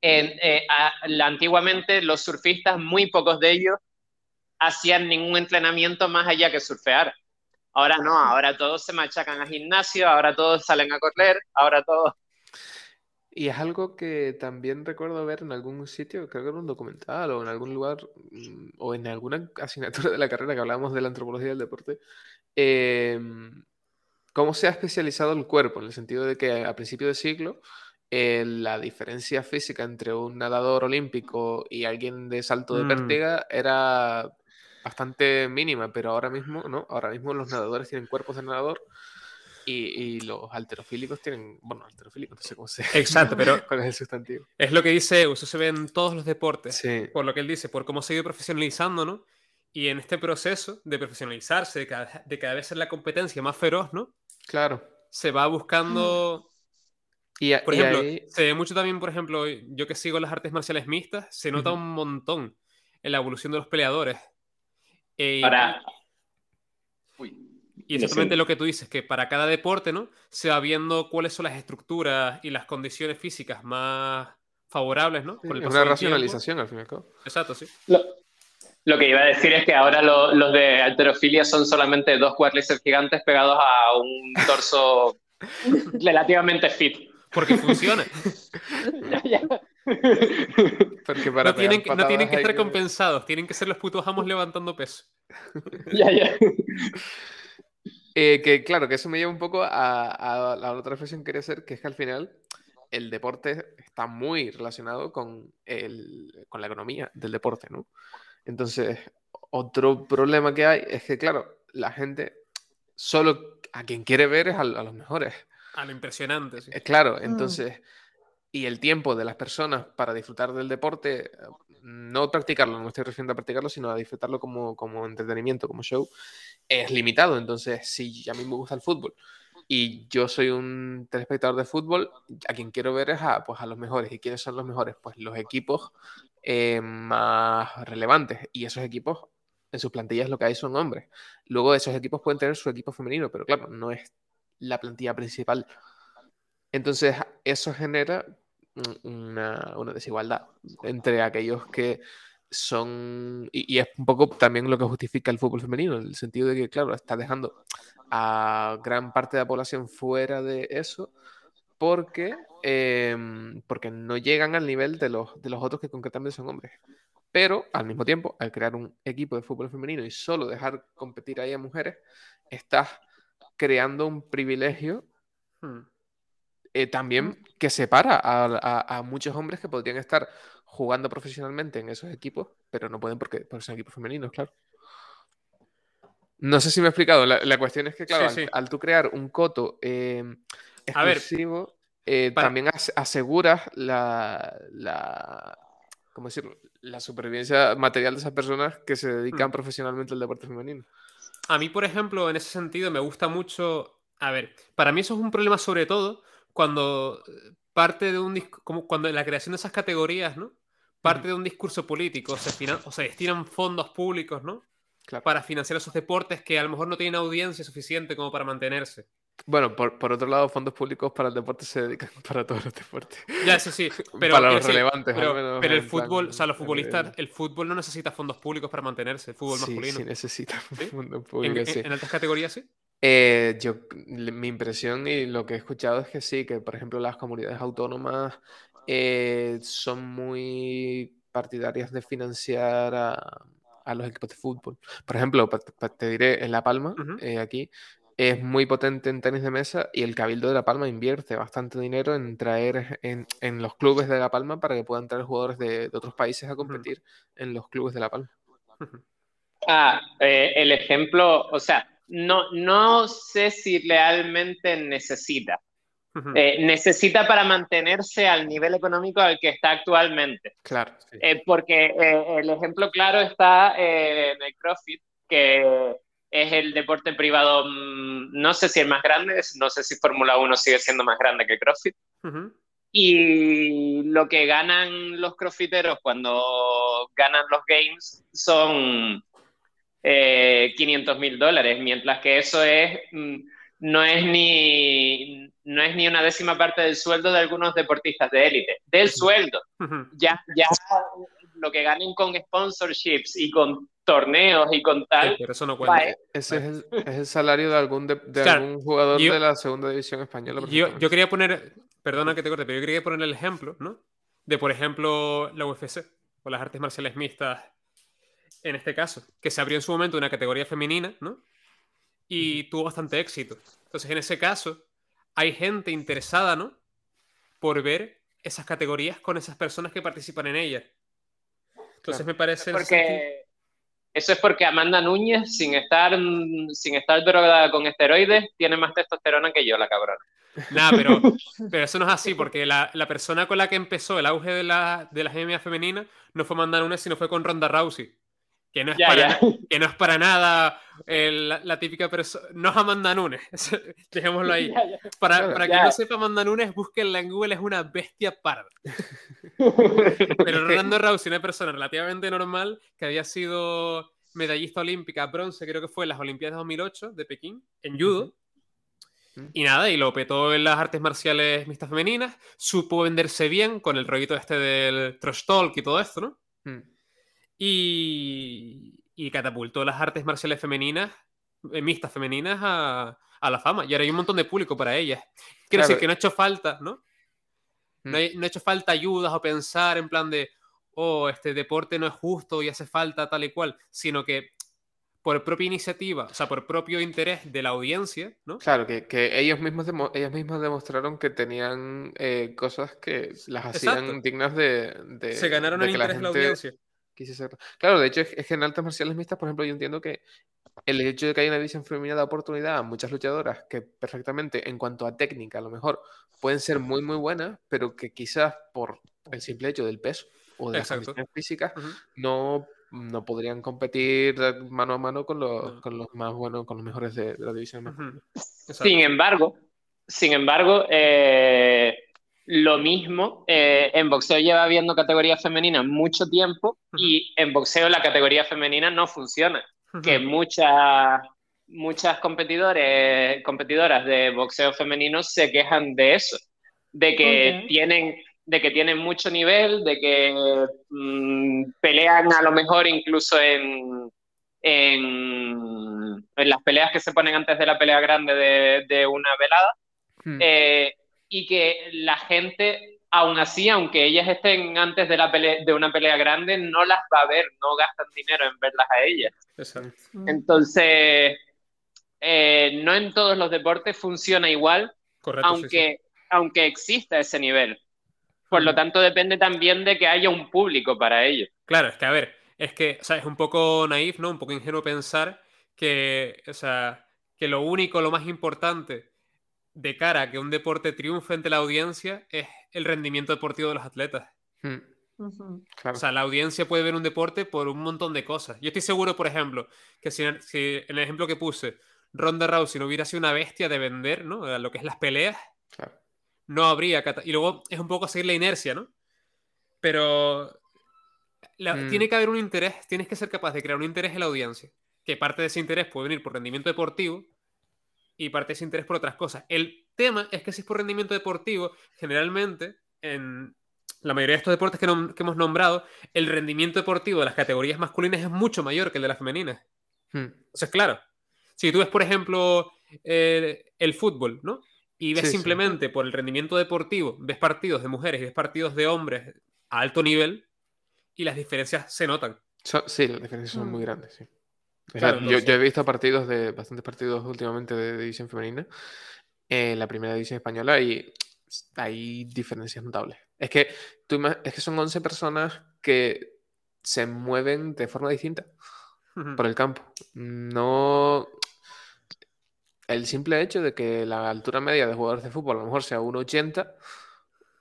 en- eh, a- antiguamente los surfistas, muy pocos de ellos, hacían ningún entrenamiento más allá que surfear. Ahora no, ahora todos se machacan a gimnasio, ahora todos salen a correr, ahora todos... Y es algo que también recuerdo ver en algún sitio, creo que era un documental o en algún lugar mm, o en alguna asignatura de la carrera que hablábamos de la antropología del deporte, em, cómo se ha especializado el cuerpo, en el sentido de que a principio de siglo eh, la diferencia física entre un nadador olímpico y alguien de salto de Mm. pértiga era bastante mínima, pero ahora mismo, ¿no? Ahora mismo los nadadores tienen cuerpos de nadador y, y los alterofílicos tienen, bueno, alterofílicos, no sé cómo se... Exacto, pero ¿Cuál es el sustantivo? es lo que dice Eus, eso se ve en todos los deportes. Sí, por lo que él dice, por cómo se ha ido profesionalizando, ¿no? Y en este proceso de profesionalizarse, de cada, de cada vez ser la competencia más feroz, ¿no? claro. Se va buscando, Y, a- por y ejemplo, ahí- se ve mucho también, por ejemplo, yo que sigo las artes marciales mixtas, se nota un montón en la evolución de los peleadores. Eh, Para... Y exactamente lo que tú dices, que para cada deporte, ¿no? Se va viendo cuáles son las estructuras y las condiciones físicas más favorables, ¿no? sí, Con el es paso una racionalización al fin y al cabo. Exacto, sí. Lo, lo que iba a decir es que ahora lo- los de alterofilia son solamente dos cuádriceps gigantes pegados a un torso relativamente fit. Porque funciona. Ya, ya. Porque para No tienen, que- no tienen que patadas estar compensados, tienen que ser los putos amos levantando peso. ya, ya. Eh, que claro, que eso me lleva un poco a, a la otra reflexión que quería hacer, que es que al final el deporte está muy relacionado con, el, con la economía del deporte, ¿no? Entonces, otro problema que hay es que, claro, la gente solo a quien quiere ver es a, a los mejores. A lo impresionante, sí. Eh, Claro, entonces, y el tiempo de las personas para disfrutar del deporte, eh, no practicarlo, no estoy refiriendo a practicarlo, sino a disfrutarlo como, como entretenimiento, como show, es limitado. Entonces, si a mí me gusta el fútbol y yo soy un telespectador de fútbol, a quien quiero ver es a, pues, a los mejores. ¿Y quiénes son los mejores? Pues los equipos eh, más relevantes. Y esos equipos, en sus plantillas lo que hay son hombres. Luego esos equipos pueden tener su equipo femenino, pero claro, no es la plantilla principal. Entonces, eso genera una, desigualdad entre aquellos que son, y, y es un poco también lo que justifica el fútbol femenino, en el sentido de que, claro, está dejando a gran parte de la población fuera de eso porque, em, porque no llegan al nivel de los, de los otros que concretamente son hombres. Pero al mismo tiempo, al crear un equipo de fútbol femenino y solo dejar competir ahí a mujeres, estás creando un privilegio Hmm. Eh, también que separa a, a- a muchos hombres que podrían estar jugando profesionalmente en esos equipos, pero no pueden porque, porque son equipos femeninos, claro. No sé si me he explicado. La, la cuestión es que, claro, Sí, al, sí. al tú crear un coto eh, ver, exclusivo, eh, para- también as- aseguras la, la, ¿cómo decirlo? la supervivencia material de esas personas que se dedican Mm. profesionalmente al deporte femenino. A mí, por ejemplo, en ese sentido me gusta mucho. A ver, para mí eso es un problema sobre todo cuando parte de un como cuando en la creación de esas categorías, ¿no? Parte de un discurso político, se finan- o se destinan fondos públicos, ¿no? Claro. Para financiar esos deportes que a lo mejor no tienen audiencia suficiente como para mantenerse. Bueno, por, por otro lado, fondos públicos para el deporte se dedican para todos los deportes. Ya, sí, sí. Pero, Para los decir, relevantes, al pero, menos pero el en plan, fútbol, o sea, los en futbolistas, el- fútbol no necesita fondos públicos para mantenerse, el fútbol Sí, masculino. sí necesita ¿Sí? fondos En, públicos, en- sí. en altas categorías, sí. Eh, yo, mi impresión y lo que he escuchado es que sí, que por ejemplo las comunidades autónomas eh, son muy partidarias de financiar a, a los equipos de fútbol. Por ejemplo, pa- pa- te diré, en La Palma, eh, aquí, es muy potente en tenis de mesa y el Cabildo de La Palma invierte bastante dinero en traer en, en los clubes de La Palma para que puedan traer jugadores de, de otros países a competir en los clubes de La Palma. Ah, eh, el ejemplo, o sea, no, no sé si realmente necesita. Eh, necesita para mantenerse al nivel económico al que está actualmente. Claro. Eh, porque eh, el ejemplo claro está en el CrossFit, que es el deporte privado, mm, no sé si el más grande, no sé si Fórmula 1 sigue siendo más grande que CrossFit. Y lo que ganan los crossfiteros cuando ganan los games son eh, 500 mil dólares, mientras que eso es, mm, no, es ni, no es ni una décima parte del sueldo de algunos deportistas de élite. Del sueldo. Ya, ya lo que ganen con sponsorships y con torneos y con Sí, tal, pero eso no cuenta. eh, Ese es el, es el salario de algún, de, de Claro, algún jugador yo- de la segunda división española. Yo, yo quería poner, perdona que te corte, pero yo quería poner el ejemplo, ¿no? De, por ejemplo, la UFC o las artes marciales mixtas, en este caso, que se abrió en su momento una categoría femenina, ¿no? Y tuvo bastante éxito. Entonces, en ese caso, hay gente interesada, ¿no? Por ver esas categorías con esas personas que participan en ellas. Entonces, Claro. me parece... porque eso es porque Amanda Núñez, sin estar, sin estar drogada con esteroides, tiene más testosterona que yo, la cabrona. Nada, pero, pero eso no es así, porque la, la persona con la que empezó el auge de la, de las femeninas no fue Amanda Nunes, sino fue con Ronda Rousey. Que no es, Ya, para, ya. que no es para nada eh, la, la típica persona. No es Amanda Nunes, dejémoslo ahí. Ya. Para, Claro. para quien no sepa, Amanda Nunes, búsquenla en Google, es una bestia parda. Pero Ronda Rousey, una persona relativamente normal, que había sido medallista olímpica bronce, creo que fue en las Olimpiadas de 2008 de Pekín, en judo. Ujú. Y nada, y lo petó en las artes marciales mixtas femeninas, supo venderse bien con el rollito este del trash talk y todo esto, ¿no? Mm. Y, y catapultó las artes marciales femeninas, eh, mixtas femeninas, a, a la fama. Y ahora hay un montón de público para ellas. Quiero Claro. decir que no ha hecho falta, ¿no? No, hay- no ha hecho falta ayudas o pensar en plan de, oh, este deporte no es justo y hace falta tal y cual, sino que por propia iniciativa, o sea, por propio interés de la audiencia, ¿no? Claro, que, que ellos mismos demo- ellos mismos demostraron que tenían eh, cosas que las hacían Exacto. dignas de, de- Se ganaron de el interés de la audiencia. Claro, de hecho, es, que en artes marciales mixtas, por ejemplo, yo entiendo que el hecho de que haya una división femenina da oportunidad a muchas luchadoras que perfectamente, en cuanto a técnica, a lo mejor pueden ser muy, muy buenas, pero que quizás por el simple hecho del peso o de las condiciones físicas no, no podrían competir mano a mano con los, con los más buenos, con los mejores de, de la división. Sin embargo, sin embargo, eh, lo mismo, eh, en boxeo lleva habiendo categoría femenina mucho tiempo y en boxeo la categoría femenina no funciona. Que muchas, muchas competidores, competidoras de boxeo femenino se quejan de eso, de que tienen de que tienen mucho nivel, de que mm, pelean a lo mejor incluso en, en, en las peleas que se ponen antes de la pelea grande de, de una velada, Hmm. eh, y que la gente, aún así, aunque ellas estén antes de, la pelea, de una pelea grande, no las va a ver, no gastan dinero en verlas a ellas. Exacto. Mm. Entonces, eh, no en todos los deportes funciona igual, Correcto. sí, sí. aunque, aunque exista ese nivel. Por lo Ujú. tanto, depende también de que haya un público para ello. Claro, es que a ver, es que, o sea, es un poco naif, ¿no? Un poco ingenuo pensar que, o sea, que lo único, lo más importante de cara a que un deporte triunfe ante la audiencia es el rendimiento deportivo de los atletas. Hmm, claro. O sea, la audiencia puede ver un deporte por un montón de cosas. Yo estoy seguro, por ejemplo, que si, si en el ejemplo que puse, Ronda Rousey no hubiera sido una bestia de vender, ¿no? A Lo que es las peleas, claro. no habría... Y luego es un poco seguir la inercia, ¿no? Pero la- Mm. tiene que haber un interés, tienes que ser capaz de crear un interés en la audiencia. Que parte de ese interés puede venir por rendimiento deportivo y parte de ese interés por otras cosas. El tema es que si es por rendimiento deportivo, generalmente en la mayoría de estos deportes que, nom- que hemos nombrado, el rendimiento deportivo de las categorías masculinas es mucho mayor que el de las femeninas. Hmm, Entonces, claro, si tú ves, por ejemplo, eh, el fútbol, ¿no? Y ves Sí, sí. simplemente por el rendimiento deportivo, ves partidos de mujeres y ves partidos de hombres a alto nivel y las diferencias se notan. So- sí, las diferencias son muy grandes, sí. O sea, Claro, yo, he visto partidos de bastantes partidos últimamente de división femenina en la primera división española y hay diferencias notables. Es que, tú es que son 11 personas que se mueven de forma distinta por el campo. No. El simple hecho de que la altura media de jugadores de fútbol a lo mejor sea 1,80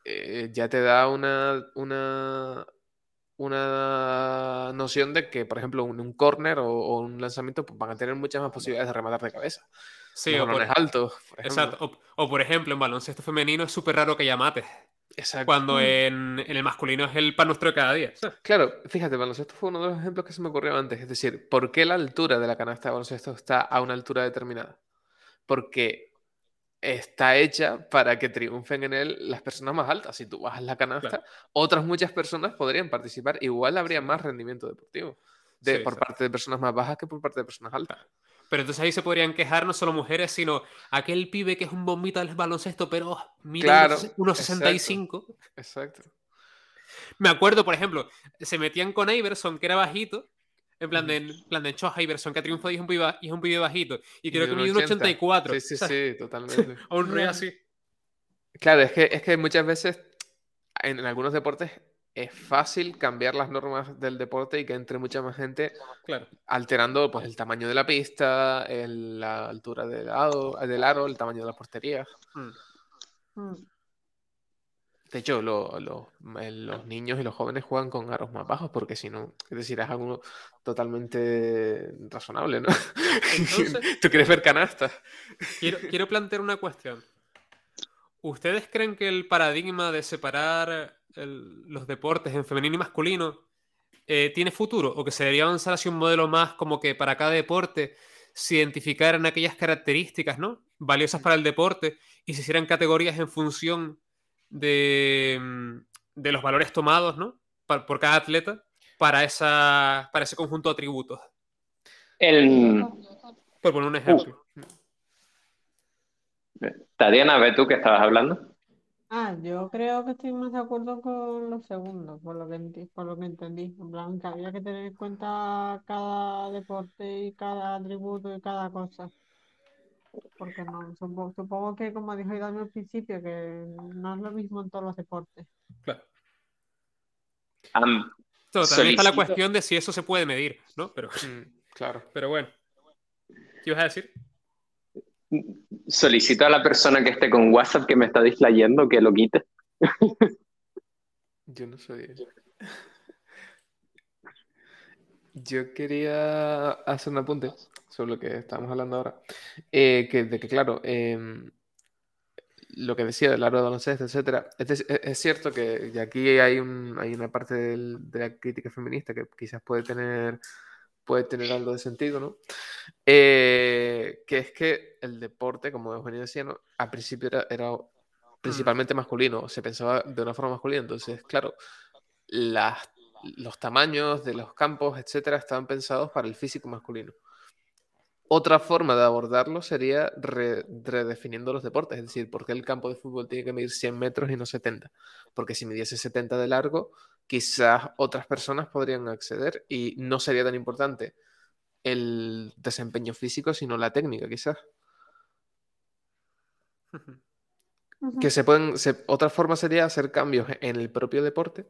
eh, ya te da una, una, una noción de que, por ejemplo, un, un córner o, o un lanzamiento pues, van a tener muchas más posibilidades de rematar de cabeza. Sí, Los o por, altos, por exacto, o, o por ejemplo, en baloncesto femenino es súper raro que haya mates, Exacto. cuando en, en el masculino es el pan nuestro de cada día. Claro, fíjate, baloncesto fue uno de los ejemplos que se me ocurrió antes. Es decir, ¿por qué la altura de la canasta de baloncesto está a una altura determinada? Porque está hecha para que triunfen en él las personas más altas. Si tú bajas la canasta, Claro. otras muchas personas podrían participar. Igual habría más rendimiento deportivo de, Sí, por exacto. parte de personas más bajas que por parte de personas altas. Pero entonces ahí se podrían quejar no solo mujeres, sino aquel pibe que es un bombita del baloncesto, pero mide Claro, unos- 65. Exacto. Me acuerdo, por ejemplo, se metían con Iverson, que era bajito. En plan de, en plan de Cho Iverson, que triunfó y es un pibe, ba- y es un pibe bajito. Y creo que mide un 84. Sí, sí, o sea, sí, totalmente. A un rey así. Claro, es que, es que muchas veces en, en algunos deportes es fácil cambiar las normas del deporte y que entre mucha más gente Claro. alterando pues, el tamaño de la pista, el- la altura del aro, del aro, el tamaño de las porterías. Mm. Mm. De hecho, lo- lo- los niños y los jóvenes juegan con aros más bajos porque si no, es decir, es algo totalmente razonable, ¿no? Entonces- Tú quieres ver canastas. Quiero, quiero plantear una cuestión. ¿Ustedes creen que el paradigma de separar el- los deportes en femenino y masculino eh, tiene futuro? ¿O que se debería avanzar hacia un modelo más como que para cada deporte se identificaran aquellas características ¿no? valiosas para el deporte y se hicieran categorías en función de, mm, de los valores tomados ¿no? Por cada atleta para, esa, para ese conjunto de atributos? El, Por poner un ejemplo. Tatiana, ¿ves tú que estabas hablando? Ah, yo creo que estoy más de acuerdo con los segundos, por lo que, por lo que entendí. En plan, que había que tener en cuenta cada deporte y cada atributo y cada cosa. Porque no, supongo, supongo que como dijo Dani al principio, que no es lo mismo en todos los deportes. Claro. Todo, también está la cuestión de si eso se puede medir, ¿no? Pero, Mm, claro. pero bueno. ¿Qué ibas a decir? solicito a la persona que esté con WhatsApp que me está distrayendo que lo quite. Yo no soy. Yo quería hacer un apunte sobre lo que estábamos hablando ahora. Eh, que, de que, claro, em, lo que decía del aro de baloncesto, etcétera, es, es- es cierto que aquí hay, un, hay una parte del- de la crítica feminista que quizás puede tener, puede tener algo de sentido, ¿no? Eh, que es que el deporte, como Eugenio decía, ¿no? Al principio era, era principalmente masculino, se pensaba de una forma masculina, entonces, claro, las, los tamaños de los campos, etcétera, estaban pensados para el físico masculino. Otra forma de abordarlo sería re- redefiniendo los deportes, es decir, ¿por qué el campo de fútbol tiene que medir 100 metros y no 70? Porque si midiese 70 de largo, quizás otras personas podrían acceder y no sería tan importante el desempeño físico, sino la técnica, quizás. Que se pueden, se- otra forma sería hacer cambios en el propio deporte,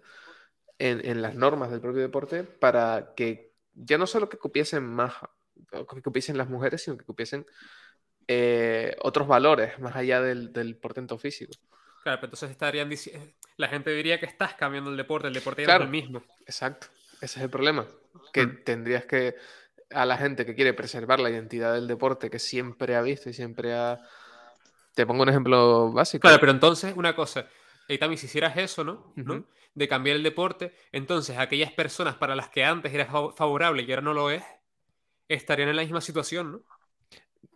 en, en las normas del propio deporte, para que ya no solo que copiesen más, que copiesen las mujeres, sino que copiesen eh, otros valores más allá del, del portento físico. Claro, pero entonces estarían diciendo. La gente diría que estás cambiando el deporte, el deporte ya Claro. no es el mismo. Exacto, ese es el problema, que Mm. tendrías que, a la gente que quiere preservar la identidad del deporte que siempre ha visto y siempre ha... Te pongo un ejemplo básico. Claro, pero entonces, una cosa, y también si hicieras eso, ¿no? ¿no? De cambiar el deporte, entonces aquellas personas para las que antes era fav- favorable y ahora no lo es, estarían en la misma situación, ¿no?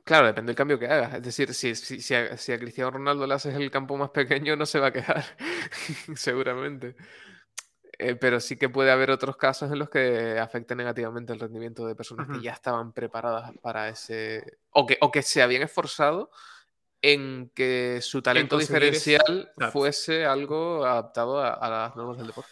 Claro, depende del cambio que hagas. Es decir, si, si, si a, si a Cristiano Ronaldo le haces el campo más pequeño, no se va a quejar, seguramente. Eh, pero sí que puede haber otros casos en los que afecte negativamente el rendimiento de personas que ya estaban preparadas para ese... O que, o que se habían esforzado en que su talento diferencial fuese algo adaptado a, a las normas del deporte.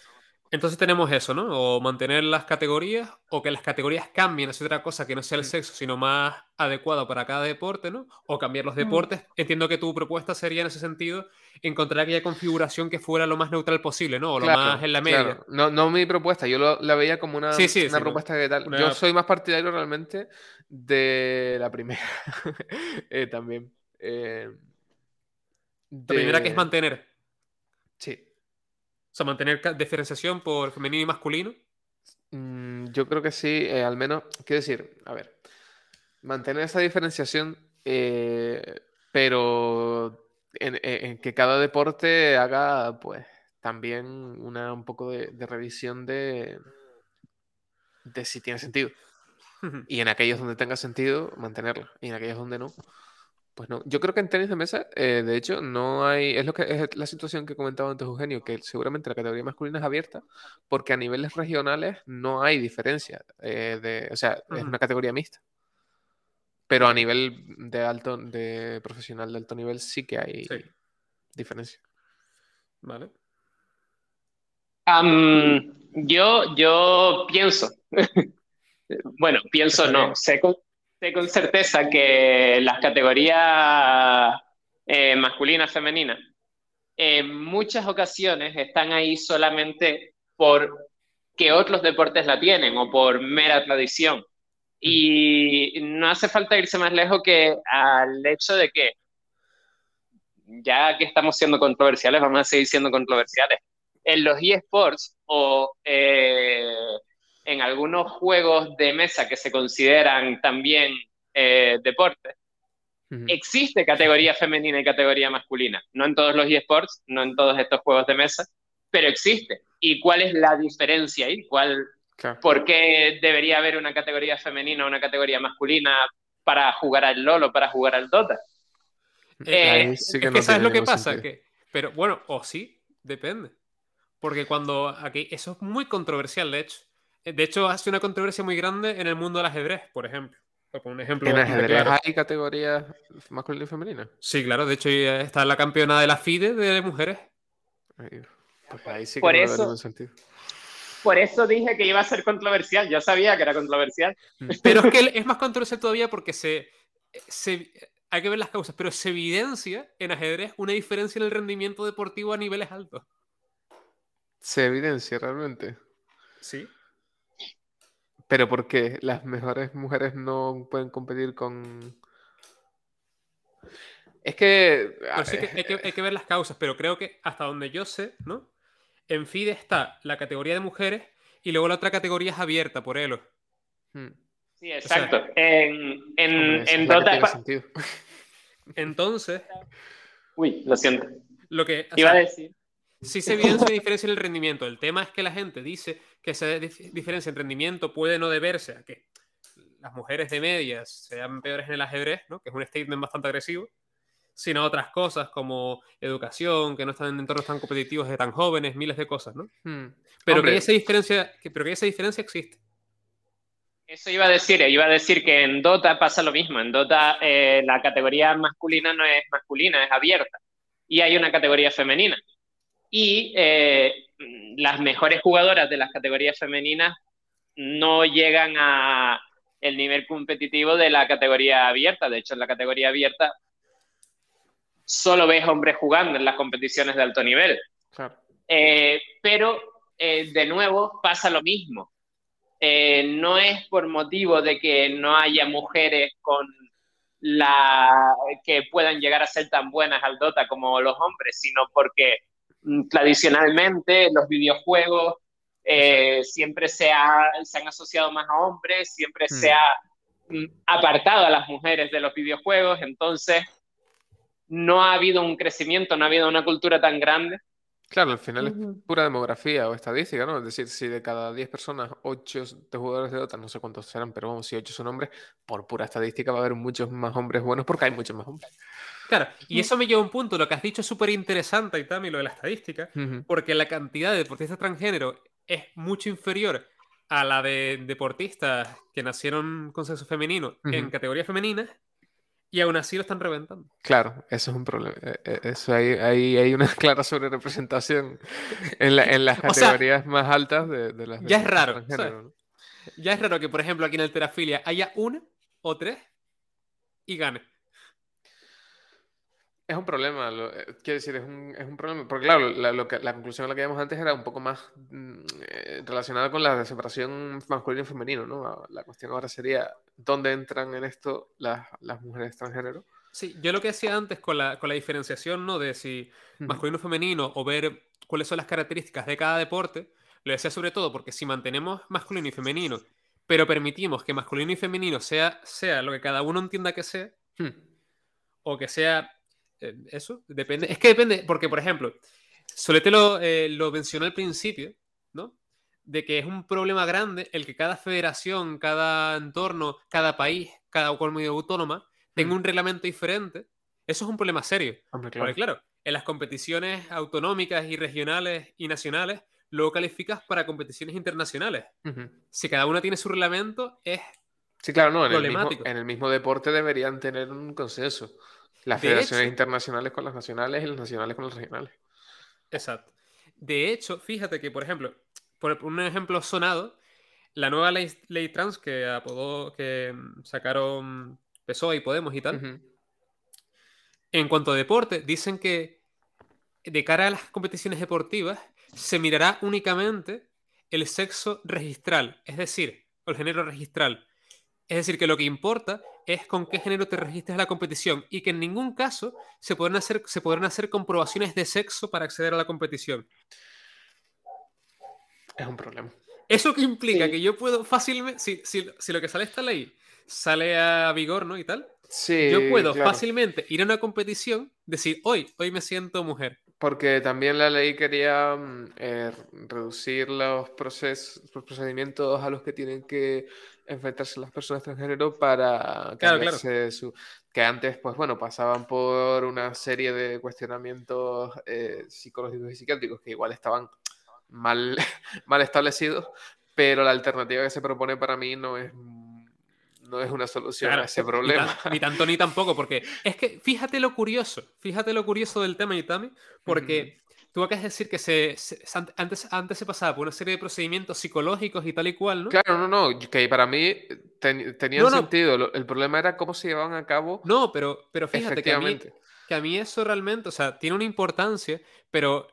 Entonces tenemos eso, ¿no? O mantener las categorías, o que las categorías cambien hacia otra cosa que no sea el Mm. sexo, sino más adecuado para cada deporte, ¿no? O cambiar los Mm. deportes. Entiendo que tu propuesta sería en ese sentido encontrar aquella configuración que fuera lo más neutral posible, ¿no? O lo Claro, más en la media. claro. No, no mi propuesta, yo lo- la veía como una, Sí, sí, una sí, no. propuesta que tal. Una- Yo soy más partidario realmente de la primera eh, también. Eh, La primera que es mantener. Sí. O sea, mantener diferenciación por femenino y masculino. Mm, yo creo que sí, eh, al menos, quiero decir, a ver, mantener esa diferenciación, eh, pero en que cada deporte haga, pues, también una, un poco de, de revisión de, de si tiene sentido. Y en aquellos donde tenga sentido, mantenerla. Y en aquellos donde no, pues no. Yo creo que en tenis de mesa, eh, de hecho, no hay. Es lo que es la situación que comentaba antes Eugenio, que seguramente la categoría masculina es abierta, porque a niveles regionales no hay diferencia. eh, de, o sea, es una categoría mixta. Pero a nivel de alto, de profesional de alto nivel, sí que hay Sí. diferencia. Vale. Yo, yo pienso, bueno, pienso no, sé con, sé con certeza que las categorías eh, masculinas, femeninas, en muchas ocasiones están ahí solamente por que otros deportes la tienen o por mera tradición. Y no hace falta irse más lejos que al hecho de que, ya que estamos siendo controversiales, vamos a seguir siendo controversiales en los eSports o eh, en algunos juegos de mesa que se consideran también eh, deportes, Ujú. existe categoría femenina y categoría masculina. No en todos los eSports, no en todos estos juegos de mesa, pero existe. ¿Y cuál es la diferencia ahí? ¿Cuál, Claro. ¿Por qué debería haber una categoría femenina o una categoría masculina para jugar al LoL o para jugar al Dota? Eh, Ahí sí que es no que sabes lo que pasa, sentido. que, pero bueno, o sí, depende. Porque cuando aquí, eso es muy controversial, de hecho. Eh, De hecho, hace una controversia muy grande en el mundo del ajedrez, por ejemplo. Por un ejemplo. ¿En ajedrez claro. hay categorías masculina y femenina? Sí, claro. De hecho, está la campeona de la FIDE de mujeres. Ahí, pues ahí sí que Por no eso- ningún sentido. Por eso dije que iba a ser controversial. Yo sabía que era controversial. Pero es que es más controversial todavía porque se, se- hay que ver las causas, pero se evidencia en ajedrez una diferencia en el rendimiento deportivo a niveles altos. Se evidencia realmente. Sí. Pero ¿por qué las mejores mujeres no pueden competir con... Es que... Pero sí que hay, que hay que ver las causas, pero creo que hasta donde yo sé, ¿no? En FIDE está la categoría de mujeres y luego la otra categoría es abierta por Elo. hmm, Sí, exacto. En, en, hombre, esa en Dota. pa- sentido. Entonces, Uy, lo siento. lo que. o Iba a sea, decir. Sí se evidencia una diferencia en el rendimiento. El tema es que la gente dice que esa dif- diferencia en rendimiento puede no deberse a que las mujeres de medias sean peores en el ajedrez, ¿no? que es un statement bastante agresivo, sino a otras cosas como educación, que no están en entornos tan competitivos de tan jóvenes, miles de cosas, ¿no? Hmm. Pero Hombre, que esa diferencia, que, pero que esa diferencia existe. Eso iba a decir, iba a decir que en Dota pasa lo mismo. En Dota eh, la categoría masculina no es masculina, es abierta. Y hay una categoría femenina. Y eh, las mejores jugadoras de las categorías femeninas no llegan a el nivel competitivo de la categoría abierta. De hecho, en la categoría abierta solo ves hombres jugando en las competiciones de alto nivel. Claro. Eh, pero, eh, de nuevo, pasa lo mismo. Eh, no es por motivo de que no haya mujeres con la que puedan llegar a ser tan buenas al Dota como los hombres, sino porque tradicionalmente los videojuegos eh, siempre se, ha- se han asociado más a hombres, siempre Hmm. se ha mm, apartado a las mujeres de los videojuegos, entonces no ha habido un crecimiento, no ha habido una cultura tan grande. Claro, al final es pura demografía o estadística, ¿no? Es decir, si de cada 10 personas, 8 de jugadores de Dota, no sé cuántos serán, pero vamos, si 8 son hombres, por pura estadística va a haber muchos más hombres buenos porque hay muchos más hombres. Claro, y eso me lleva a un punto, lo que has dicho es súper interesante, y también lo de la estadística, porque la cantidad de deportistas transgénero es mucho inferior a la de deportistas que nacieron con sexo femenino en categorías femeninas, y aún así lo están reventando. Claro, eso es un problema. eh, eh, Eso hay, hay, hay una clara sobrerepresentación en, la- en las O sea, categorías más altas de, de las ya es raro, ¿no? Ya es raro que, por ejemplo, aquí en Alterafilia haya una o tres y gane. Es un problema, lo- eh, quiero decir, es un, es un problema, porque claro, la, lo que- la conclusión a la que íbamos antes era un poco más mm, eh, relacionada con la separación masculino y femenino, ¿no? Ah, La cuestión ahora sería, ¿dónde entran en esto las, las mujeres transgénero? Sí, yo lo que hacía antes con la, con la diferenciación, ¿no? De si masculino o femenino o ver cuáles son las características de cada deporte, lo decía sobre todo porque si mantenemos masculino y femenino, pero permitimos que masculino y femenino sea, sea lo que cada uno entienda que sea, Hmm. o que sea eh, eso, depende. Es que depende, porque por ejemplo, Solete lo, eh, lo mencionó al principio, ¿no? De que es un problema grande el que cada federación, cada entorno, cada país, cada comunidad autónoma tenga Mm. un reglamento diferente. Eso es un problema serio. Hombre, Porque claro. claro, en las competiciones autonómicas y regionales y nacionales, luego calificas para competiciones internacionales. Si cada una tiene su reglamento, es Sí, claro, no, en el, mismo, en el mismo deporte deberían tener un consenso. Las De federaciones hecho- internacionales con las nacionales y las nacionales con las regionales. Exacto. De hecho, fíjate que, por ejemplo, por un ejemplo sonado, la nueva ley, ley trans que apodó, que mm, sacaron PSOE y Podemos y tal, en cuanto a deporte, dicen que de cara a las competiciones deportivas se mirará únicamente el sexo registral, es decir, el género registral. Es decir, que lo que importa es con qué género te registres a la competición y que en ningún caso se podrán hacer, se podrán hacer comprobaciones de sexo para acceder a la competición. Es un problema. Eso que implica Sí. que yo puedo fácilmente, si, si- si lo que sale esta ley sale a vigor, ¿no? Y tal, Sí, yo puedo claro. fácilmente ir a una competición, decir, hoy, hoy me siento mujer. Porque también la ley quería mm, eh, reducir los, proces- los procedimientos a los que tienen que enfrentarse las personas transgénero para Claro, su... Que antes, pues bueno, pasaban por una serie de cuestionamientos eh, psicológicos y psiquiátricos que igual estaban mal, mal establecidos, pero la alternativa que se propone para mí no es, no es una solución Claro, a ese Ni, problema. tan- ni tanto ni tampoco, porque es que fíjate lo curioso, fíjate lo curioso del tema, Itami, porque tú acabas de decir que se, se- antes, antes se pasaba por una serie de procedimientos psicológicos y tal y cual, ¿no? Claro, no, no, que para mí ten- No, no. sentido. El problema era cómo se llevaban a cabo No, pero, pero fíjate que a, mí, que a mí eso realmente, o sea, tiene una importancia, pero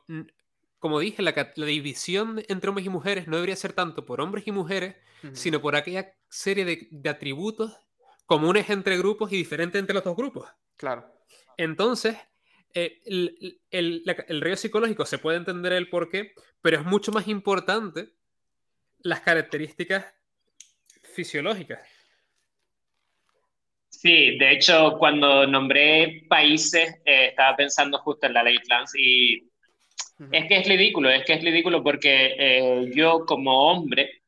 como dije, la, división entre hombres y mujeres no debería ser tanto por hombres y mujeres, sino por aquella serie de, de atributos comunes entre grupos y diferentes entre los dos grupos. Claro. Entonces, eh, el, el, la- el rollo psicológico se puede entender el por qué, pero es mucho más importante las características fisiológicas. Sí, de hecho, cuando nombré países, eh, estaba pensando justo en la ley trans y Es que es ridículo, es que es ridículo porque eh, yo como hombre,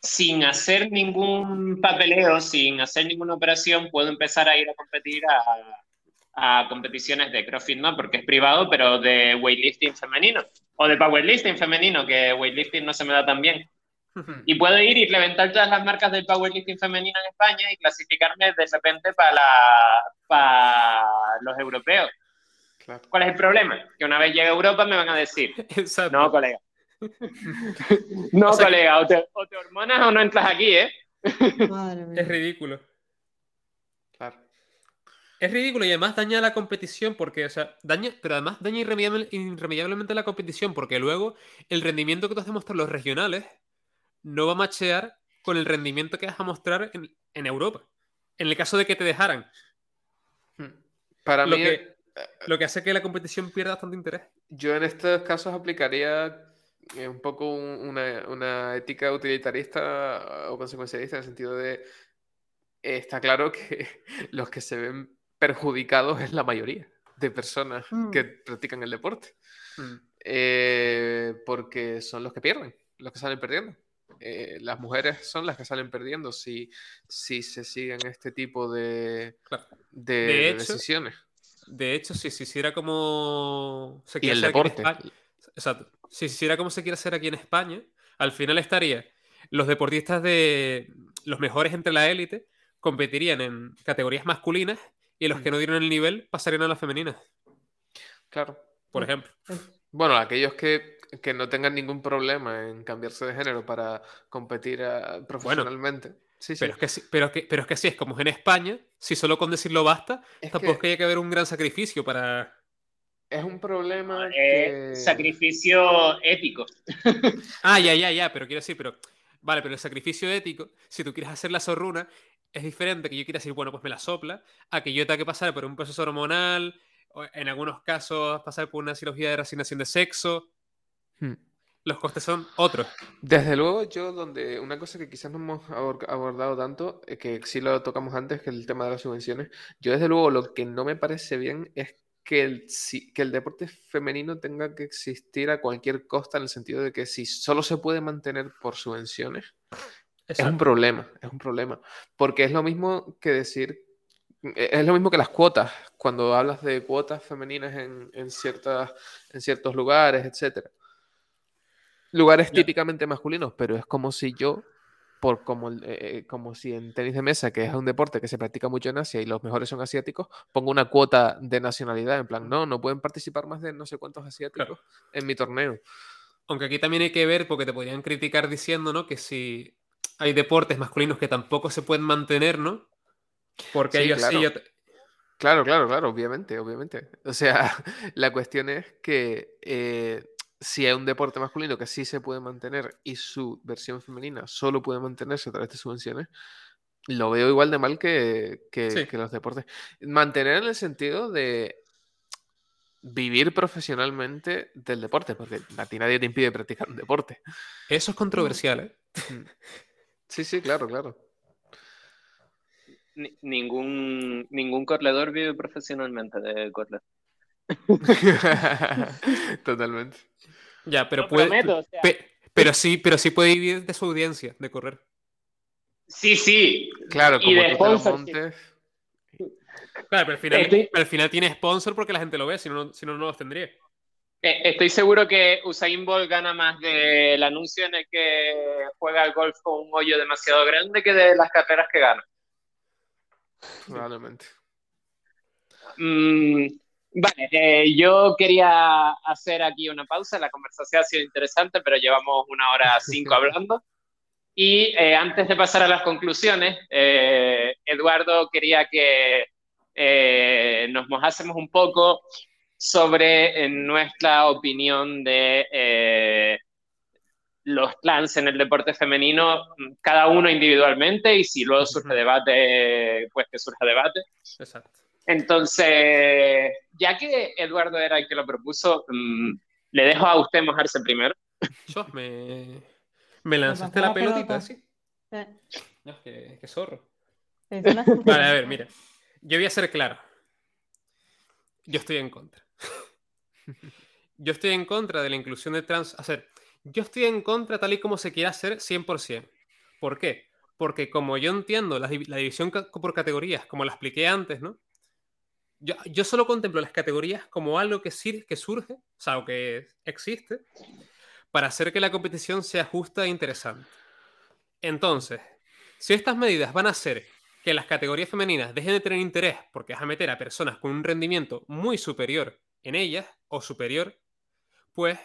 sin hacer ningún papeleo, sin hacer ninguna operación, puedo empezar a ir a competir a, a competiciones de CrossFit, ¿no? Porque es privado, pero de weightlifting femenino o de powerlifting femenino, que weightlifting no se me da tan bien. Y puedo ir y reventar todas las marcas del powerlifting femenino en España y clasificarme de repente para, la- para los europeos. Claro. ¿Cuál es el problema? Que una vez llegue a Europa me van a decir, Exacto. no, colega. No, O sea que- colega, o te, o te hormonas o no entras aquí, ¿eh? Madre mía. Es ridículo. Claro. Es ridículo y además daña la competición porque, o sea, daña, pero además daña irremediable- irremediablemente la competición porque luego el rendimiento que tú has demostrado en los regionales no va a machear con el rendimiento que vas a mostrar en, en Europa. En el caso de que te dejaran, Para lo mí, que, lo que hace que la competición pierda bastante interés. yo en estos casos aplicaría eh, un poco un- una, una ética utilitarista o consecuencialista en el sentido de eh, está claro que los que se ven perjudicados es la mayoría de personas Mm. que practican el deporte. Mm. Eh, porque son los que pierden, los que salen perdiendo. Eh, las mujeres son las que salen perdiendo si, si se siguen este tipo de, Claro. de, De de hecho, decisiones. De hecho, si se hiciera como se Y quiere el hacer aquí en. España- exacto. Si se hiciera como se quiere hacer aquí en España, al final estaría los deportistas de los mejores entre la élite competirían en categorías masculinas y los que no dieron el nivel pasarían a las femeninas, Claro. por Mm. ejemplo. Bueno, aquellos que, que no tengan ningún problema en cambiarse de género para competir ah, profesionalmente. Sí, sí. Pero es que sí, pero es que, pero es que sí, es como es en España, si solo con decirlo basta, Es tampoco es que haya que haber un gran sacrificio para. es un problema Eh, que... sacrificio ético. Ah, ya, ya, ya, pero quiero decir, pero. Vale, pero el sacrificio ético, si tú quieres hacer la zorruna, es diferente que yo quiera decir, bueno, pues me la sopla, a que yo tenga que pasar por un proceso hormonal, o en algunos casos pasar por una cirugía de reasignación de sexo. Hmm. Los costes son otros. Desde luego, yo donde una cosa que quizás no hemos abor- abordado tanto, eh, que sí lo tocamos antes, que el tema de las subvenciones, yo desde luego lo que no me parece bien es que el, si- que el deporte femenino tenga que existir a cualquier costa, en el sentido de que si solo se puede mantener por subvenciones, es un problema, es un problema. Porque es lo mismo que decir, eh, es lo mismo que las cuotas, cuando hablas de cuotas femeninas en, en ciertas, en ciertos lugares, etcétera. Lugares típicamente masculinos, pero es como si yo, por como, eh, como si en tenis de mesa, que es un deporte que se practica mucho en Asia y los mejores son asiáticos, pongo una cuota de nacionalidad, en plan, no, no pueden participar más de no sé cuántos asiáticos en mi torneo. Aunque aquí también hay que ver, porque te podrían criticar diciendo, ¿no? Que si hay deportes masculinos que tampoco se pueden mantener, ¿no? Porque Sí, ellos, claro. ellos- Claro, claro, claro, obviamente, obviamente. O sea, la cuestión es que eh, si hay un deporte masculino que sí se puede mantener y su versión femenina solo puede mantenerse a través de subvenciones, lo veo igual de mal que, que- Sí. que los deportes. Mantener en el sentido de vivir profesionalmente del deporte, porque a ti nadie te impide practicar un deporte. Eso es controversial, ¿eh? Sí, sí, claro, claro. Ni- ningún, ningún corredor vive profesionalmente de correr. Totalmente. Ya, pero Lo puede. prometo, o sea, pe- pero sí, pero sí puede vivir de su audiencia, de correr. sí, sí. Claro, Y como de tú te lo sponsorship. montes. Claro, pero al final, Estoy- al final tiene sponsor porque la gente lo ve, si no, si no, no los tendría. Eh, Estoy seguro que Usain Bolt gana más del anuncio en el que juega al golf con un hoyo demasiado grande que de las carreras que gana. Probablemente. Mm, vale, eh, yo quería hacer aquí una pausa. La conversación ha sido interesante, pero llevamos una hora cinco hablando. Y eh, antes de pasar a las conclusiones, eh, Eduardo quería que nos mojásemos un poco sobre nuestra opinión de los clans en el deporte femenino, cada uno individualmente, y si luego surge debate, pues que surja debate. Exacto. Entonces, ya que Eduardo era el que lo propuso, mm, le dejo a usted mojarse primero. Yo me, me lanzaste la pelotita, ¿sí? No, que, zorro. Vale, a ver, mira. Yo voy a ser claro. Yo estoy en contra. Yo estoy en contra de la inclusión de trans. O sea, yo estoy en contra tal y como se quiera hacer 100%. ¿Por qué? Porque como yo entiendo la, la división por categorías, como la expliqué antes, ¿no? Yo, solo contemplo las categorías como algo que, surge, o sea, o que existe, para hacer que la competición sea justa e interesante. Entonces, si estas medidas van a hacer que las categorías femeninas dejen de tener interés porque vas a meter a personas con un rendimiento muy superior en ellas o superior, pues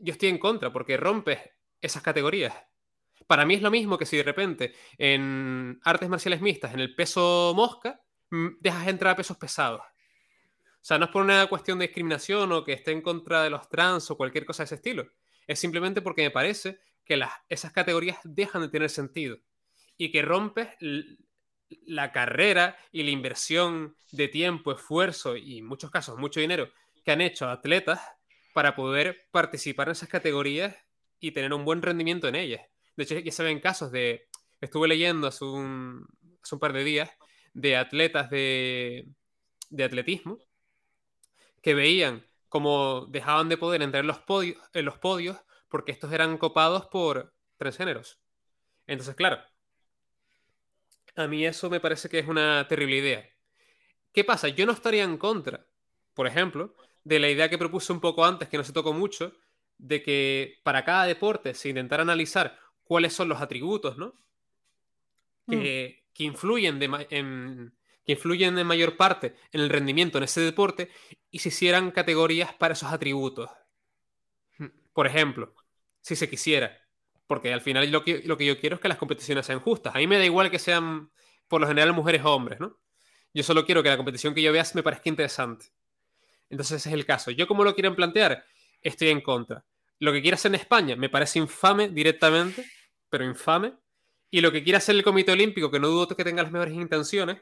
yo estoy en contra porque rompes esas categorías. Para mí es lo mismo que si de repente en artes marciales mixtas, en el peso mosca, dejas entrar a pesos pesados. O sea, no es por una cuestión de discriminación o que esté en contra de los trans o cualquier cosa de ese estilo. Es simplemente porque me parece que las, esas categorías dejan de tener sentido y que rompes la carrera y la inversión de tiempo, esfuerzo y en muchos casos mucho dinero que han hecho atletas para poder participar en esas categorías y tener un buen rendimiento en ellas. De hecho, ya se ven casos de... Estuve leyendo hace un, hace un par de días de atletas de, atletismo que veían cómo dejaban de poder entrar en los, podios, en los podios porque estos eran copados por transgéneros. Entonces, claro, a mí eso me parece que es una terrible idea. ¿Qué pasa? Yo no estaría en contra, por ejemplo, de la idea que propuse un poco antes, que no se tocó mucho, de que para cada deporte se intentara analizar cuáles son los atributos, ¿no? Que, mm que influyen, de, en, que influyen en mayor parte en el rendimiento en ese deporte y se hicieran categorías para esos atributos. Hmm. Por ejemplo, si se quisiera, porque al final lo que, lo que yo quiero es que las competiciones sean justas. A mí me da igual que sean, por lo general, mujeres o hombres, ¿no? Yo solo quiero que la competición que yo vea me parezca interesante. Entonces ese es el caso. Yo como lo quieren plantear, estoy en contra. Lo que quiera hacer en España me parece infame directamente, pero infame. Y lo que quiere hacer el Comité Olímpico, que no dudo que tenga las mejores intenciones,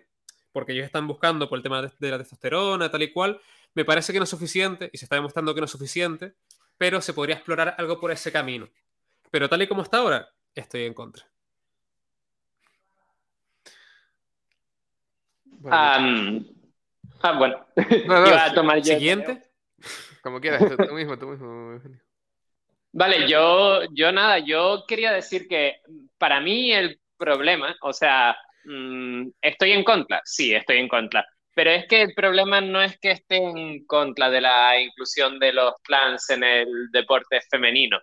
porque ellos están buscando por el tema de, la testosterona, tal y cual, me parece que no es suficiente, y se está demostrando que no es suficiente, pero se podría explorar algo por ese camino. Pero tal y como está ahora, estoy en contra. Bueno. ah, bueno. Siguiente. Como quieras, tú mismo, tú mismo. Vale, yo, yo nada, yo quería decir que para mí el problema, o sea, mm, ¿estoy en contra? Sí, estoy en contra. Pero es que el problema no es que esté en contra de la inclusión de los clans en el deporte femenino.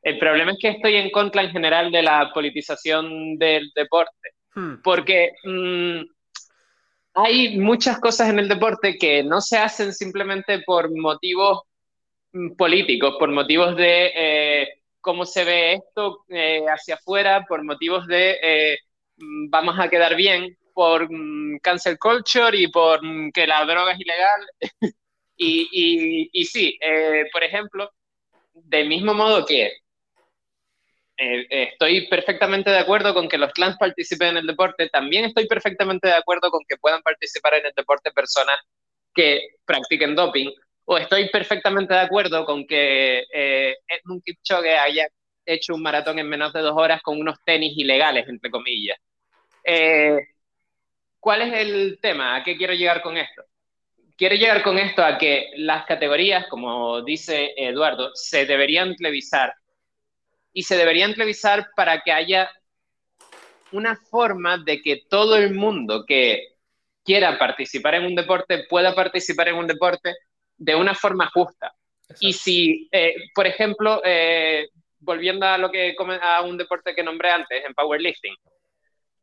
El problema es que estoy en contra en general de la politización del deporte. Hmm. Porque mm, hay muchas cosas en el deporte que no se hacen simplemente por motivos políticos, por motivos de eh, cómo se ve esto eh, hacia afuera, por motivos de eh, mm, vamos a quedar bien, por mm, cancel culture y por que la droga es ilegal. y, y, y, sí, por ejemplo, del mismo modo que estoy perfectamente de acuerdo con que los clans participen en el deporte, también estoy perfectamente de acuerdo con que puedan participar en el deporte personas que practiquen doping o estoy perfectamente de acuerdo con que eh, Edmund Kipchoge haya hecho un maratón en menos de dos horas con unos tenis ilegales, entre comillas. Eh, ¿Cuál es el tema? ¿A qué quiero llegar con esto? Quiero llegar con esto a que las categorías, como dice Eduardo, se deberían televisar y se deberían televisar para que haya una forma de que todo el mundo que quiera participar en un deporte pueda participar en un deporte de una forma justa. Y si, eh, por ejemplo, eh, volviendo a lo que a un deporte que nombré antes, en powerlifting,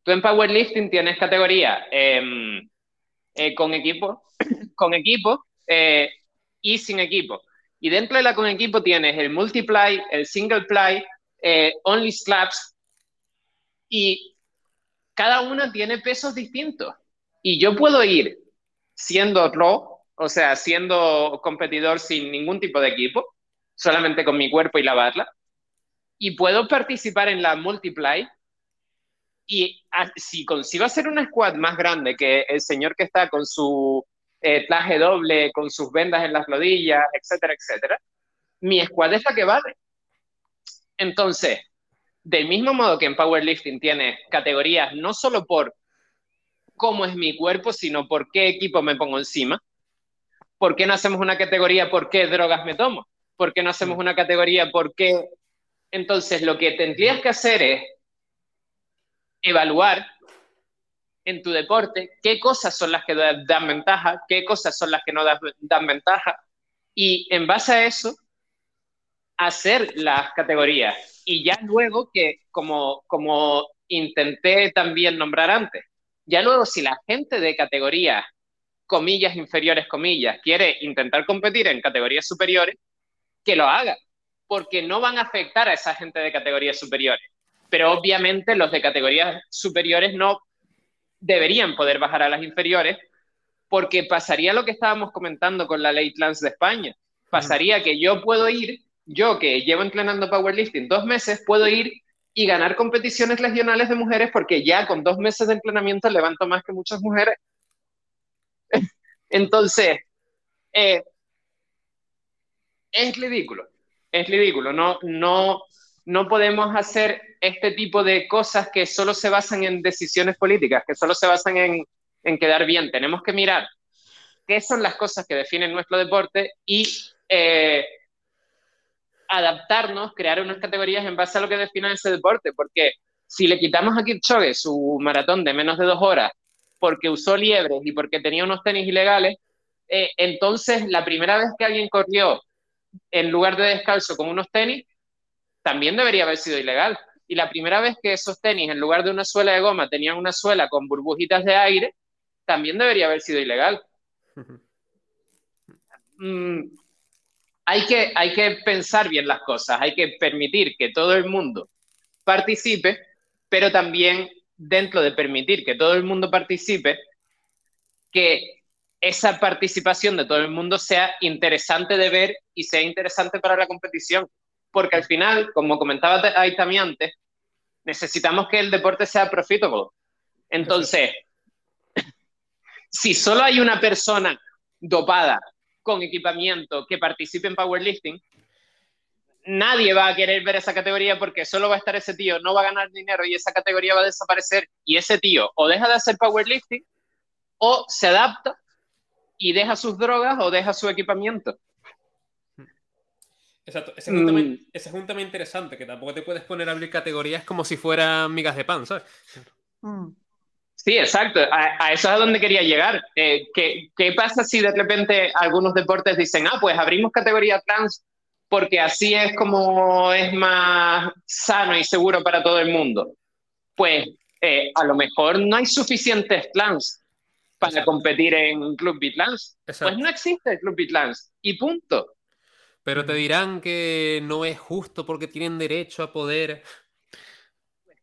Tú en powerlifting tienes categoría em, eh, con equipo, con equipo eh, y sin equipo. Y dentro de la con equipo tienes el multiply, el single ply, only slaps y cada una tiene pesos distintos. Y yo puedo ir siendo raw, o sea, siendo competidor sin ningún tipo de equipo, solamente con mi cuerpo y la barra, y puedo participar en la multiply. Y si consigo hacer una squad más grande que el señor que está con su eh, traje doble, con sus vendas en las rodillas, etcétera, etcétera, mi squad es la que vale. Entonces, del mismo modo que en powerlifting tiene categorías no solo por cómo es mi cuerpo, sino por qué equipo me pongo encima, ¿por qué no hacemos una categoría por qué drogas me tomo? ¿Por qué no hacemos una categoría por qué? Entonces, lo que tendrías que hacer es evaluar en tu deporte qué cosas son las que dan ventaja, qué cosas son las que no dan ventaja, y en base a eso, hacer las categorías y ya luego que, como, como intenté también nombrar antes, ya luego si la gente de categorías, comillas inferiores, comillas, quiere intentar competir en categorías superiores, que lo haga, porque no van a afectar a esa gente de categorías superiores. Pero obviamente los de categorías superiores no deberían poder bajar a las inferiores, porque pasaría lo que estábamos comentando con la ley trans de España. Pasaría que yo puedo ir yo que llevo entrenando powerlifting dos meses, puedo ir y ganar competiciones regionales de mujeres porque ya con dos meses de entrenamiento levanto más que muchas mujeres. Entonces, eh, es ridículo, es ridículo. No, no, no podemos hacer este tipo de cosas que solo se basan en decisiones políticas, que solo se basan en, en quedar bien. Tenemos que mirar qué son las cosas que definen nuestro deporte y eh, adaptarnos, crear unas categorías en base a lo que defina ese deporte, porque si le quitamos a Kipchoge su maratón de menos de dos horas porque usó liebres y porque tenía unos tenis ilegales, eh, entonces la primera vez que alguien corrió en lugar de descalzo con unos tenis, también debería haber sido ilegal. Y la primera vez que esos tenis, en lugar de una suela de goma, tenían una suela con burbujitas de aire, también debería haber sido ilegal. Mm, hay que, hay que pensar bien las cosas, hay que permitir que todo el mundo participe, pero también dentro de permitir que todo el mundo participe, que esa participación de todo el mundo sea interesante de ver y sea interesante para la competición. Porque al final, como comentaba ahí también antes, necesitamos que el deporte sea profitable. Entonces, si solo hay una persona dopada con equipamiento que participe en powerlifting, nadie va a querer ver esa categoría porque solo va a estar ese tío, no va a ganar dinero y esa categoría va a desaparecer y ese tío o deja de hacer powerlifting o se adapta y deja sus drogas o deja su equipamiento. Exacto, ese es, un tema, mm. ese es un tema interesante, que tampoco te puedes poner a abrir categorías como si fueran migas de pan, ¿sabes? Mm. Sí, exacto. A, eso es a donde quería llegar. Eh, ¿qué, ¿qué, pasa si de repente algunos deportes dicen, ah, pues abrimos categoría trans porque así es como es más sano y seguro para todo el mundo? Pues eh, a lo mejor no hay suficientes trans para competir en Club Bitlans. Pues no existe el Club Bitlans y punto. Pero te dirán que no es justo porque tienen derecho a poder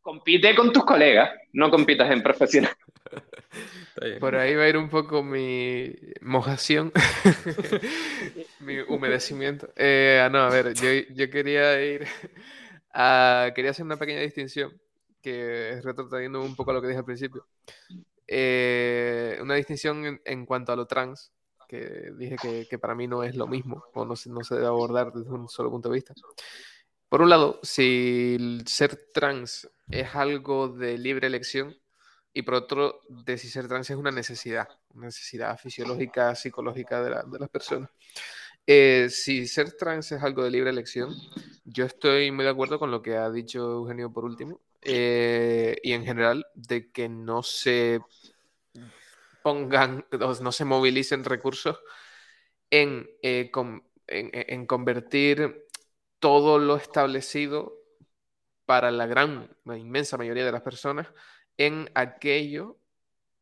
compite con tus colegas, no compitas en profesional. Por ahí va a ir un poco mi mojación, mi humedecimiento. Eh, no, a ver, yo, quería ir a... Quería hacer una pequeña distinción que retrocediendo un poco a lo que dije al principio. Eh, una distinción en, cuanto a lo trans, que dije que, para mí no es lo mismo, o no no se debe abordar desde un solo punto de vista. Por un lado, si ser trans es algo de libre elección y por otro, de si ser trans es una necesidad, una necesidad fisiológica, psicológica de, las personas. Eh, si ser trans es algo de libre elección, yo estoy muy de acuerdo con lo que ha dicho Eugenio por último eh, y en general de que no se pongan, no se movilicen recursos en, eh, en convertir todo lo establecido para la gran, la inmensa mayoría de las personas en aquello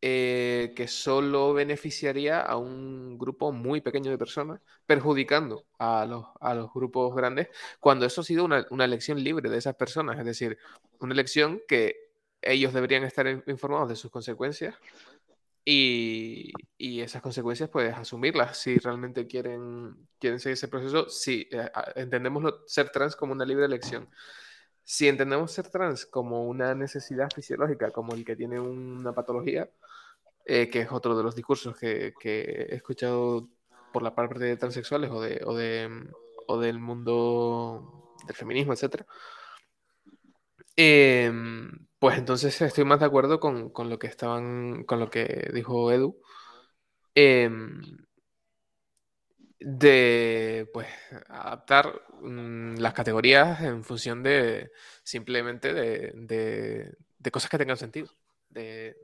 eh, que solo beneficiaría a un grupo muy pequeño de personas, perjudicando a los, a los grupos grandes, cuando eso ha sido una, una, elección libre de esas personas, es decir, una elección que ellos deberían estar informados de sus consecuencias y, y, esas consecuencias, pues asumirlas si realmente quieren, quieren seguir ese proceso, si eh, entendemos ser trans como una libre elección. Si entendemos ser trans como una necesidad fisiológica, como el que tiene una patología, eh, que es otro de los discursos que, he escuchado por la parte de transexuales o, de, o, o del mundo del feminismo, etc. Eh, pues entonces estoy más de acuerdo con, con, lo que estaban, con lo que dijo Edu. Eh, de pues adaptar mm, las categorías en función de simplemente de, de, cosas que tengan sentido. De,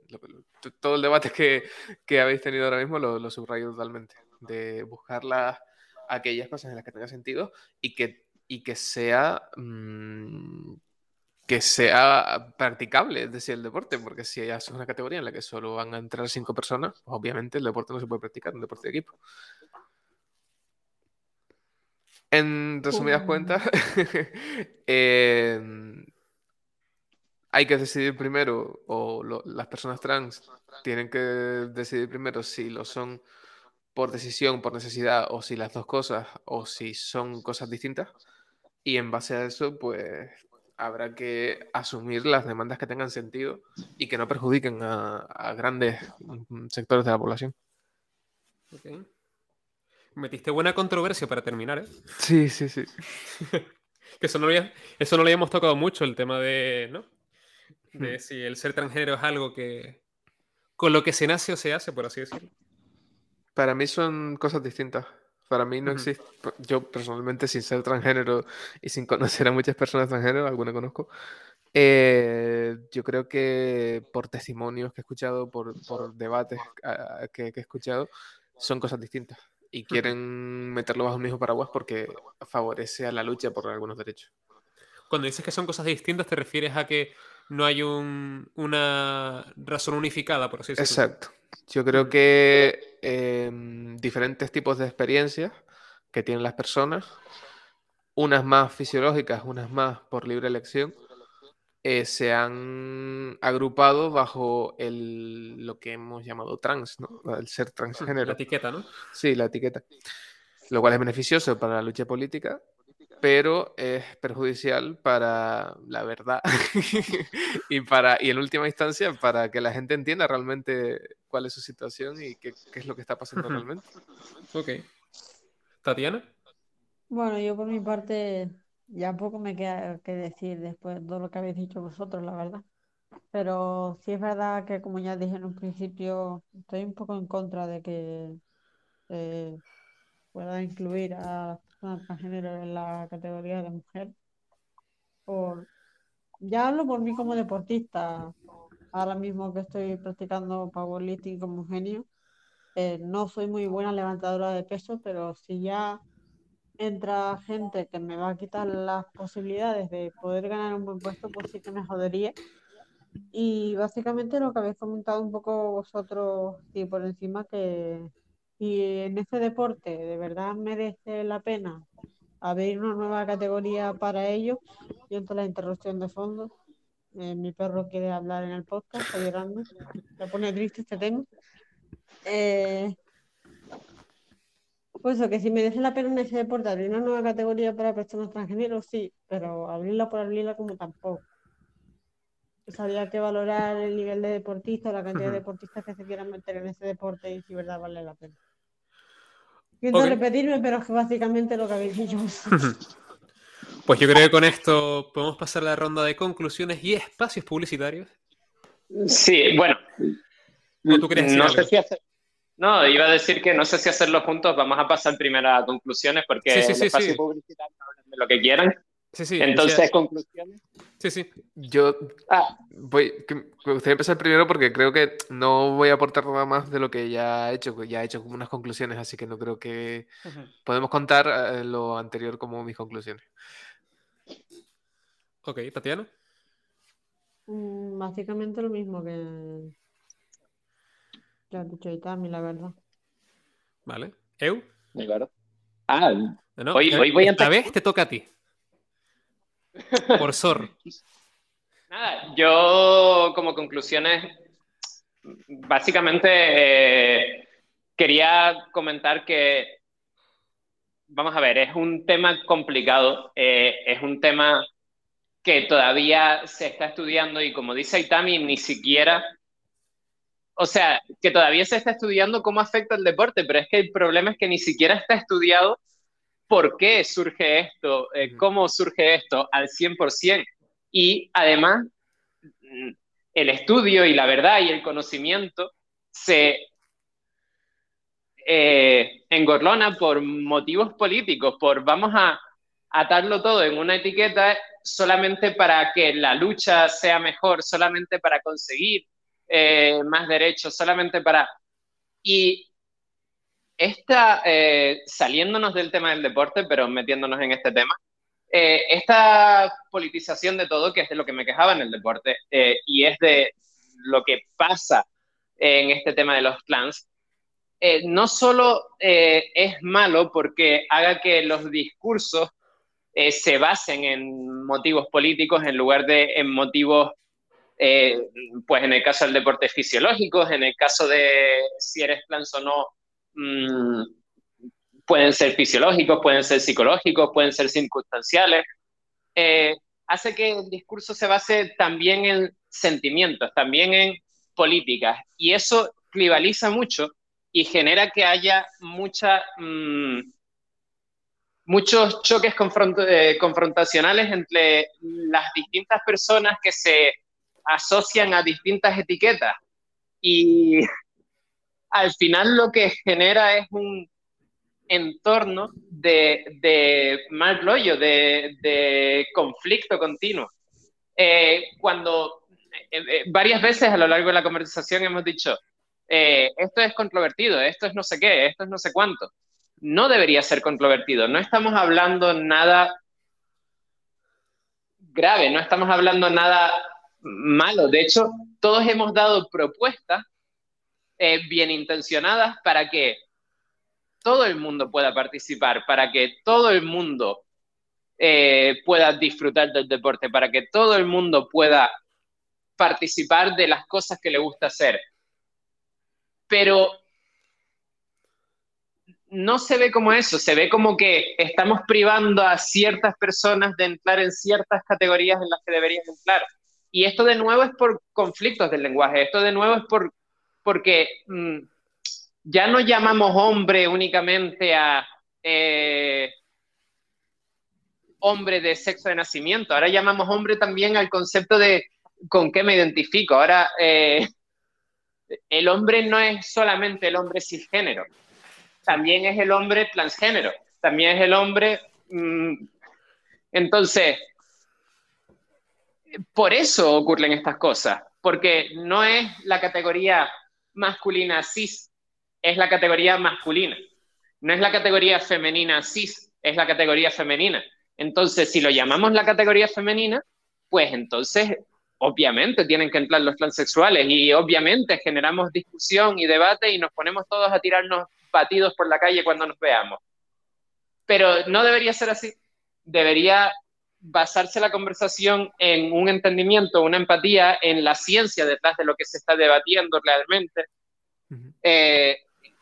todo el debate que, que, habéis tenido ahora mismo lo, subrayo totalmente. De buscar las, aquellas cosas en las que tenga sentido y que, y que sea mmm, que sea practicable, es decir, el deporte, porque si es una categoría en la que solo van a entrar cinco personas, obviamente el deporte no se puede practicar, un deporte de equipo. En resumidas uh. cuentas, eh, hay que decidir primero, o lo, las personas trans tienen que decidir primero si lo son por decisión, por necesidad, o si las dos cosas, o si son cosas distintas. Y en base a eso, pues habrá que asumir las demandas que tengan sentido y que no perjudiquen a, a grandes mm, sectores de la población. Okay. Metiste buena controversia para terminar, ¿eh? Sí, sí, sí. que eso no, lo, eso no lo habíamos tocado mucho, el tema de, ¿no? De si el ser transgénero es algo que... con lo que se nace o se hace, por así decirlo. Para mí son cosas distintas. Para mí no -huh. existe, yo personalmente sin ser transgénero y sin conocer a muchas personas transgénero, alguna conozco, eh, yo creo que por testimonios que he escuchado, por, por debates uh, que, que, he escuchado, son cosas distintas y quieren meterlo bajo un mismo paraguas porque favorece a la lucha por algunos derechos. Cuando dices que son cosas distintas, te refieres a que no hay un, una razón unificada, por así decirlo. Exacto. Yo creo que eh, diferentes tipos de experiencias que tienen las personas, unas más fisiológicas, unas más por libre elección, eh, se han agrupado bajo el, lo que hemos llamado trans, ¿no? el ser transgénero. La etiqueta, ¿no? Sí, la etiqueta. Lo cual es beneficioso para la lucha política, pero es perjudicial para la verdad y para y en última instancia para que la gente entienda realmente cuál es su situación y qué, qué es lo que está pasando realmente. Ok. Tatiana. Bueno, yo por mi parte ya poco me queda que decir después de todo lo que habéis dicho vosotros, la verdad. Pero sí es verdad que, como ya dije en un principio, estoy un poco en contra de que eh, pueda incluir a las personas transgénero en la categoría de mujer. Por... Ya hablo por mí como deportista. Ahora mismo que estoy practicando powerlifting como genio, eh, no soy muy buena levantadora de peso, pero si ya entra gente que me va a quitar las posibilidades de poder ganar un buen puesto, pues sí que me jodería. Y básicamente lo que habéis comentado un poco vosotros y por encima que y en este deporte de verdad merece la pena abrir una nueva categoría para ellos. Y entonces la interrupción de fondo. Eh, mi perro quiere hablar en el podcast, está llorando. Se pone triste este tema. Eh, pues eso, que si merece la pena en ese deporte abrir una nueva categoría para personas transgénero, sí, pero abrirla por abrirla como tampoco. Pues habría que valorar el nivel de deportista, la cantidad uh -huh. de deportistas que se quieran meter en ese deporte y si verdad vale la pena. Siento okay. repetirme, pero es que básicamente lo que habéis dicho. Pues yo creo que con esto podemos pasar a la ronda de conclusiones y espacios publicitarios. Sí, bueno. ¿O tú querías no sé si hacer... No, iba a decir que no sé si hacerlo juntos, vamos a pasar primero a conclusiones porque sí, sí, el sí, espacio sí. publicitario hablan de lo que quieran. Sí, sí, Entonces, o sea, conclusiones. Sí, sí. Yo Ah, voy, que me gustaría empezar primero porque creo que no voy a aportar nada más de lo que ya he hecho, que ya he hecho como unas conclusiones, así que no creo que podemos contar eh, lo anterior como mis conclusiones. Ok, Tatiana. Mm, básicamente lo mismo que, que has dicho Itami, la verdad. ¿Vale? ¿Eu? Claro. Ah, No, Hoy- eh, hoy voy a Esta vez te toca a ti. Por Sor. Nada, yo como conclusiones, básicamente eh, quería comentar que, vamos a ver, es un tema complicado, eh, es un tema que todavía se está estudiando y como dice Itami, ni siquiera, o sea, que todavía se está estudiando cómo afecta el deporte, pero es que el problema es que ni siquiera está estudiado por qué surge esto, eh, cómo surge esto al 100%. Y además, mm, el estudio y la verdad y el conocimiento se eh, engorlona por motivos políticos, por vamos a atarlo todo en una etiqueta solamente para que la lucha sea mejor, solamente para conseguir eh, más derechos, solamente para... Y esta, eh, saliéndonos del tema del deporte, pero metiéndonos en este tema, eh, esta politización de todo, que es de lo que me quejaba en el deporte, eh, y es de lo que pasa en este tema de los clans, eh, no solo eh, es malo porque haga que los discursos se basen en motivos políticos en lugar de en motivos, eh, pues en el caso del deporte fisiológicos, en el caso de si eres clans o no, mmm, pueden ser fisiológicos, pueden ser psicológicos, pueden ser circunstanciales. Eh, hace que el discurso se base también en sentimientos, también en políticas, y eso clivaliza mucho y genera que haya mmm, muchos choques eh, confrontacionales entre las distintas personas que se asocian a distintas etiquetas. Y al final lo que genera es un entorno de, de mal rollo, de, de, conflicto continuo. Eh, cuando eh, varias veces a lo largo de la conversación hemos dicho, eh, esto es controvertido, esto es no sé qué, esto es no sé cuánto. No debería ser controvertido, no estamos hablando nada grave, no estamos hablando nada malo. De hecho, todos hemos dado propuestas eh, bien intencionadas para que todo el mundo pueda participar, para que todo el mundo eh, pueda disfrutar del deporte, para que todo el mundo pueda participar de las cosas que le gusta hacer. Pero no se ve como eso, se ve como que estamos privando a ciertas personas de entrar en ciertas categorías en las que deberían entrar. Y esto de nuevo es por conflictos del lenguaje, esto de nuevo es por, porque mmm, ya no llamamos hombre únicamente a eh, hombre de sexo de nacimiento, ahora llamamos hombre también al concepto de con qué me identifico. Ahora, eh, el hombre no es solamente el hombre cisgénero, también es el hombre transgénero, también es el hombre... Mmm, entonces, por eso ocurren estas cosas, porque no es la categoría masculina cis, es la categoría masculina. No es la categoría femenina cis, es la categoría femenina. Entonces, si lo llamamos la categoría femenina, pues entonces, obviamente, tienen que entrar los transexuales y obviamente generamos discusión y debate y nos ponemos todos a tirarnos batidos por la calle cuando nos veamos. Pero no debería ser así. Debería basarse la conversación en un entendimiento, una empatía, en la ciencia detrás de lo que se está debatiendo realmente. Uh -huh. eh,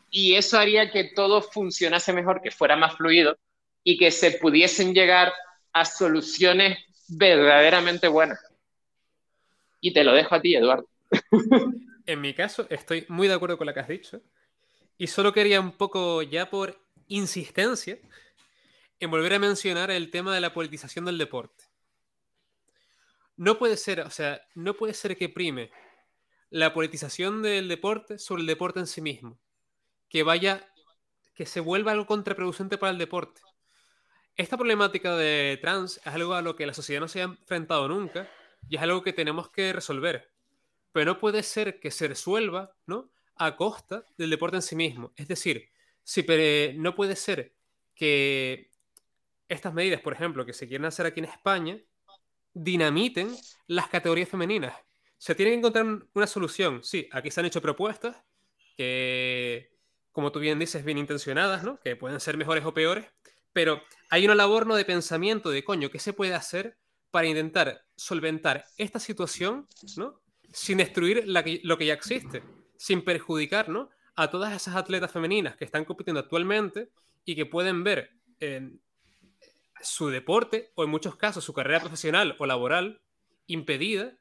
y eso haría que todo funcionase mejor, que fuera más fluido y que se pudiesen llegar a soluciones verdaderamente buenas. Y te lo dejo a ti, Eduardo. En mi caso, estoy muy de acuerdo con lo que has dicho. Y solo quería un poco, ya por insistencia, en volver a mencionar el tema de la politización del deporte. No puede ser, o sea, no puede ser que prime la politización del deporte sobre el deporte en sí mismo. Que vaya, que se vuelva algo contraproducente para el deporte. Esta problemática de trans es algo a lo que la sociedad no se ha enfrentado nunca y es algo que tenemos que resolver. Pero no puede ser que se resuelva, ¿no? A costa del deporte en sí mismo. Es decir, si, no puede ser que estas medidas, por ejemplo, que se quieren hacer aquí en España, dinamiten las categorías femeninas. Se tiene que encontrar una solución. Sí, aquí se han hecho propuestas que, como tú bien dices, bien intencionadas, ¿no? Que pueden ser mejores o peores, pero hay una labor ¿no? de pensamiento de coño, ¿qué se puede hacer para intentar solventar esta situación, ¿no? Sin destruir lo que ya existe, sin perjudicar, ¿no? A todas esas atletas femeninas que están compitiendo actualmente y que pueden ver en su deporte o en muchos casos su carrera profesional o laboral impedida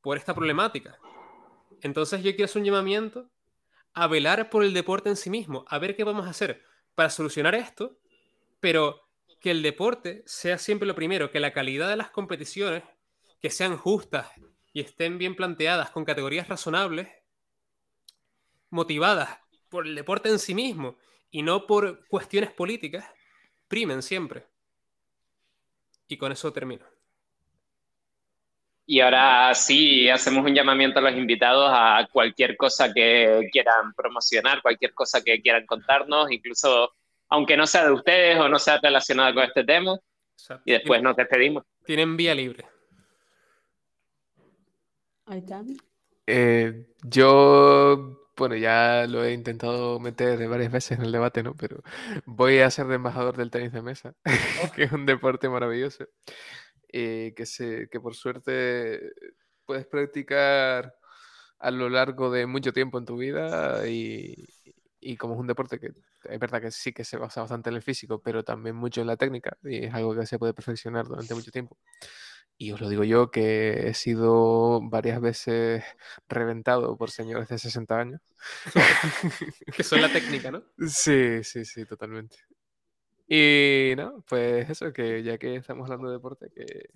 por esta problemática. Entonces yo quiero hacer un llamamiento a velar por el deporte en sí mismo, a ver qué vamos a hacer para solucionar esto, pero que el deporte sea siempre lo primero, que la calidad de las competiciones, que sean justas y estén bien planteadas con categorías razonables, motivadas por el deporte en sí mismo y no por cuestiones políticas, primen siempre. Y con eso termino. Y ahora sí, hacemos un llamamiento a los invitados a cualquier cosa que quieran promocionar, cualquier cosa que quieran contarnos, incluso aunque no sea de ustedes o no sea relacionada con este tema. Y después nos despedimos. Tienen vía libre. Ahí está. Eh, yo bueno, ya lo he intentado meter varias veces en el debate, ¿no? Pero voy a ser de embajador del tenis de mesa, que es un deporte maravilloso, eh, que, se, que por suerte puedes practicar a lo largo de mucho tiempo en tu vida y, y como es un deporte que es verdad que sí que se basa bastante en el físico, pero también mucho en la técnica y es algo que se puede perfeccionar durante mucho tiempo. Y os lo digo yo que he sido varias veces reventado por señores de 60 años. que son la técnica, ¿no? Sí, sí, sí, totalmente. Y no, pues eso, que ya que estamos hablando de deporte, que,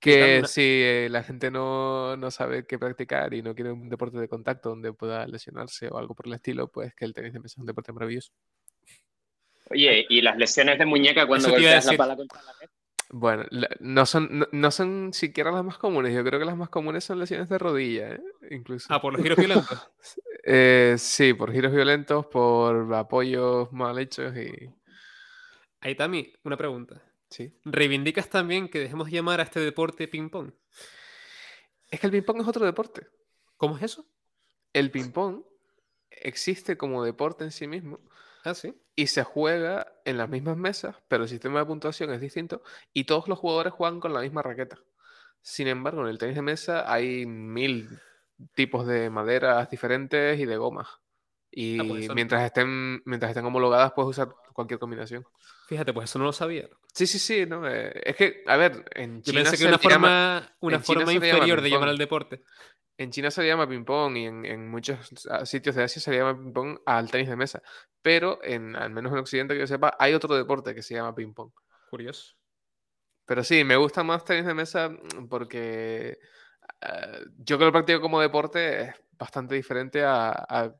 que si eh, la gente no, no, sabe qué practicar y no quiere un deporte de contacto donde pueda lesionarse o algo por el estilo, pues que el tenis de mesa es un deporte maravilloso. Oye, ¿y las lesiones de muñeca cuando golpeas la pala contra la bueno, no son, no, son siquiera las más comunes. Yo creo que las más comunes son lesiones de rodilla, ¿eh? incluso. Ah, por los giros violentos. eh, sí, por giros violentos, por apoyos mal hechos y. Ahí también, una pregunta. Sí. ¿Reivindicas también que dejemos llamar a este deporte ping-pong? Es que el ping-pong es otro deporte. ¿Cómo es eso? El ping-pong existe como deporte en sí mismo. Ah, sí y se juega en las mismas mesas, pero el sistema de puntuación es distinto y todos los jugadores juegan con la misma raqueta. Sin embargo, en el tenis de mesa hay mil tipos de maderas diferentes y de gomas. Y ah, pues mientras, estén, mientras estén homologadas puedes usar cualquier combinación. Fíjate, pues eso no lo sabía. Sí, sí, sí. No, eh, es que, a ver, en China. Yo pensé que una forma, una forma inferior de llamar al deporte. En China se llama ping-pong y en, muchos sitios de Asia se llama ping-pong al tenis de mesa. Pero, en, al menos en Occidente que yo sepa, hay otro deporte que se llama ping-pong. Curioso. Pero sí, me gusta más tenis de mesa porque eh, yo que lo practico como deporte es bastante diferente a,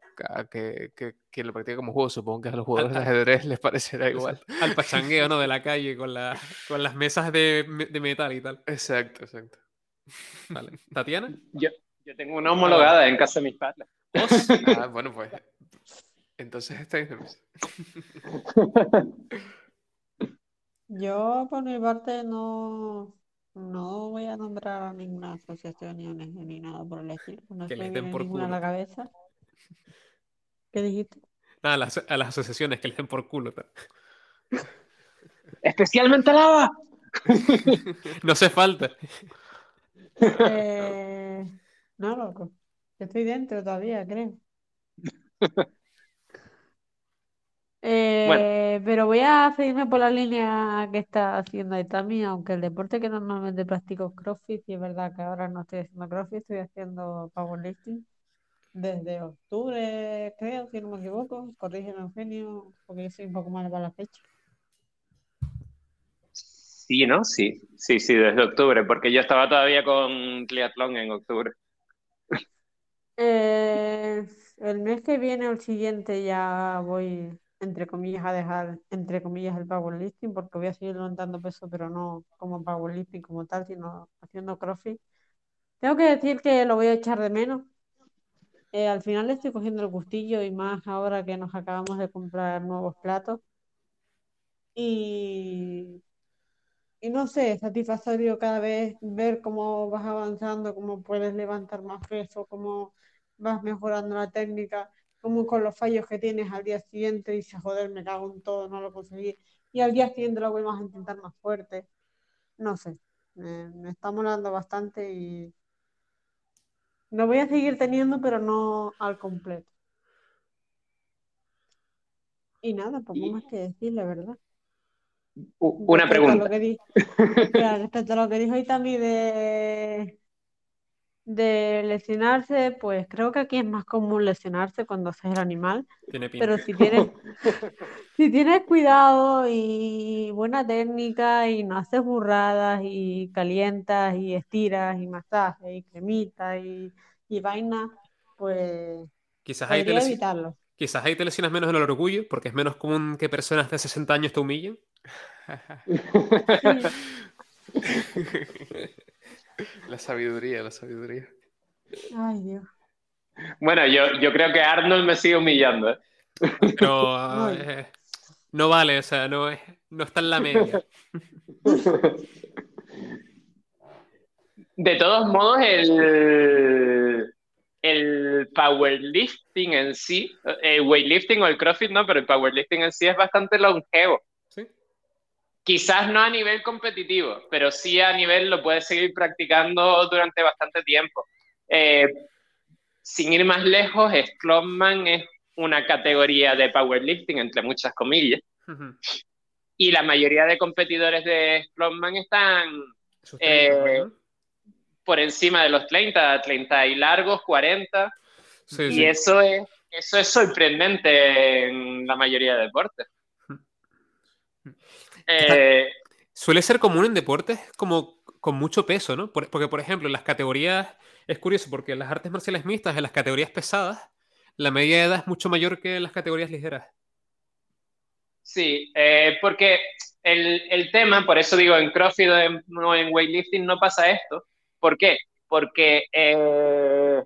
que, que, lo practique como juego. Supongo que a los jugadores de ajedrez les parecerá igual. Al pachangueo, ¿no? De la calle con, la, con las mesas de, de metal y tal. Exacto, exacto. Vale. ¿Tatiana? Yo, yo tengo una homologada en casa de mis padres. Ah, bueno, pues. Entonces estáis Yo, por mi parte, no, no voy a nombrar a ninguna asociación ni ni nada por el estilo. No que les den por culo. a la cabeza. ¿Qué dijiste? Nada, a las, a las asociaciones que les den por culo. Especialmente lava. no hace falta. Eh, no, loco. estoy dentro todavía, creo. Eh, pero voy a seguirme por la línea que está haciendo Itami, aunque el deporte que normalmente practico es CrossFit, y es verdad que ahora no estoy haciendo CrossFit, estoy haciendo powerlifting desde octubre, creo, si no me equivoco. Corrígeme, Eugenio, porque yo soy un poco mal para la fecha. Sí, ¿no? Sí, sí, sí, desde octubre, porque yo estaba todavía con triatlón en octubre. Eh, el mes que viene o el siguiente ya voy, entre comillas, a dejar, entre comillas, el powerlifting, porque voy a seguir levantando peso, pero no como powerlifting como tal, sino haciendo crossfit. Tengo que decir que lo voy a echar de menos. Eh, al final le estoy cogiendo el gustillo y más ahora que nos acabamos de comprar nuevos platos. Y y no sé, es satisfactorio cada vez ver cómo vas avanzando, cómo puedes levantar más peso, cómo vas mejorando la técnica, cómo con los fallos que tienes al día siguiente dices, joder, me cago en todo, no lo conseguí. Y al día siguiente lo vuelvas a intentar más fuerte. No sé, me, me está molando bastante y lo voy a seguir teniendo, pero no al completo. Y nada, poco Y- más que decir, la verdad. U- Una Respecto a lo pregunta. que respecto a lo que dijo Itami de, de lesionarse, pues creo que aquí es más común lesionarse cuando haces el animal, Tiene pinta. pero si tienes, si tienes cuidado y buena técnica y no haces burradas y calientas y estiras y masajes y cremita y, y vaina, pues Quizás ahí, te evitarlo. quizás ahí te lesionas menos en el orgullo, porque es menos común que personas de 60 años te humillen. La sabiduría, la sabiduría. Ay, Dios. Bueno, yo, yo creo que Arnold me sigue humillando. ¿eh? Pero ah, eh, no vale, o sea, no, es, no está en la media. De todos modos, el, el powerlifting en sí, el weightlifting o el crossfit no, pero el powerlifting en sí es bastante longevo. Quizás no a nivel competitivo, pero sí a nivel lo puedes seguir practicando durante bastante tiempo. Eh, sin ir más lejos, Strongman es una categoría de powerlifting, entre muchas comillas, Ujú. y la mayoría de competidores de Strongman están Eh, 30, ¿no? por encima de los 30, 30 y largos, 40, Sí, y sí. eso es, eso es sorprendente en la mayoría de deportes. Eh, Suele ser común en deportes como con mucho peso, ¿no? Por- porque, por ejemplo, en las categorías, es curioso, porque en las artes marciales mixtas, en las categorías pesadas, la media de edad es mucho mayor que en las categorías ligeras. Sí, eh, porque el, el tema, por eso digo, en CrossFit o en, no en weightlifting no pasa esto. ¿Por qué? Porque eh,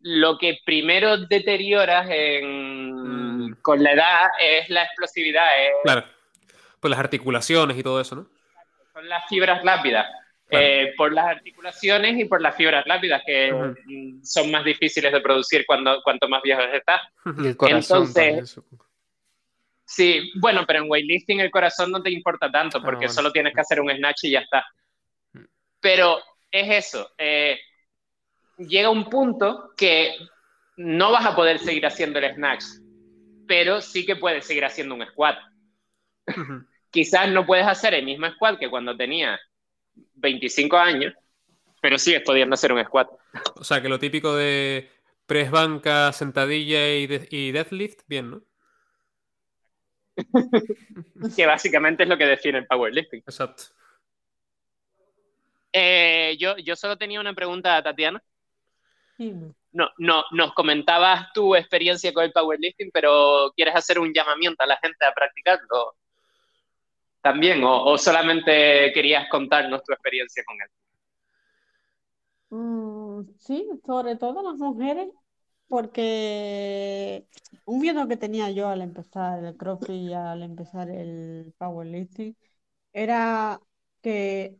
lo que primero deterioras en- Mm. con la edad es la explosividad, es- Claro. Por las articulaciones y todo eso, ¿no? son las fibras lápidas. Claro. Eh, por las articulaciones y por las fibras lápidas, que mm, son más difíciles de producir cuando, cuanto más viejos estás. Y el corazón Entonces- también, supongo. Sí, bueno, pero en weightlifting el corazón no te importa tanto Ah, porque bueno. solo tienes que hacer un snatch y ya está. Mm. Pero es eso. eh, llega un punto que no vas a poder seguir haciendo el snatch, pero sí que puedes seguir haciendo un squat. Ujú. Quizás no puedes hacer el mismo squat que cuando tenías 25 años, pero sigues pudiendo hacer un squat. O sea, que lo típico de press banca, sentadilla y, de- y deadlift, bien, ¿no? Que básicamente es lo que define el powerlifting. Exacto. Eh, yo, yo solo tenía una pregunta a Tatiana. No, no, nos comentabas tu experiencia con el powerlifting, pero ¿quieres hacer un llamamiento a la gente a practicarlo también? ¿O, o solamente querías contarnos tu experiencia con él? Mm, sí, sobre todo las mujeres, porque un miedo que tenía yo al empezar el CrossFit y al empezar el powerlifting era que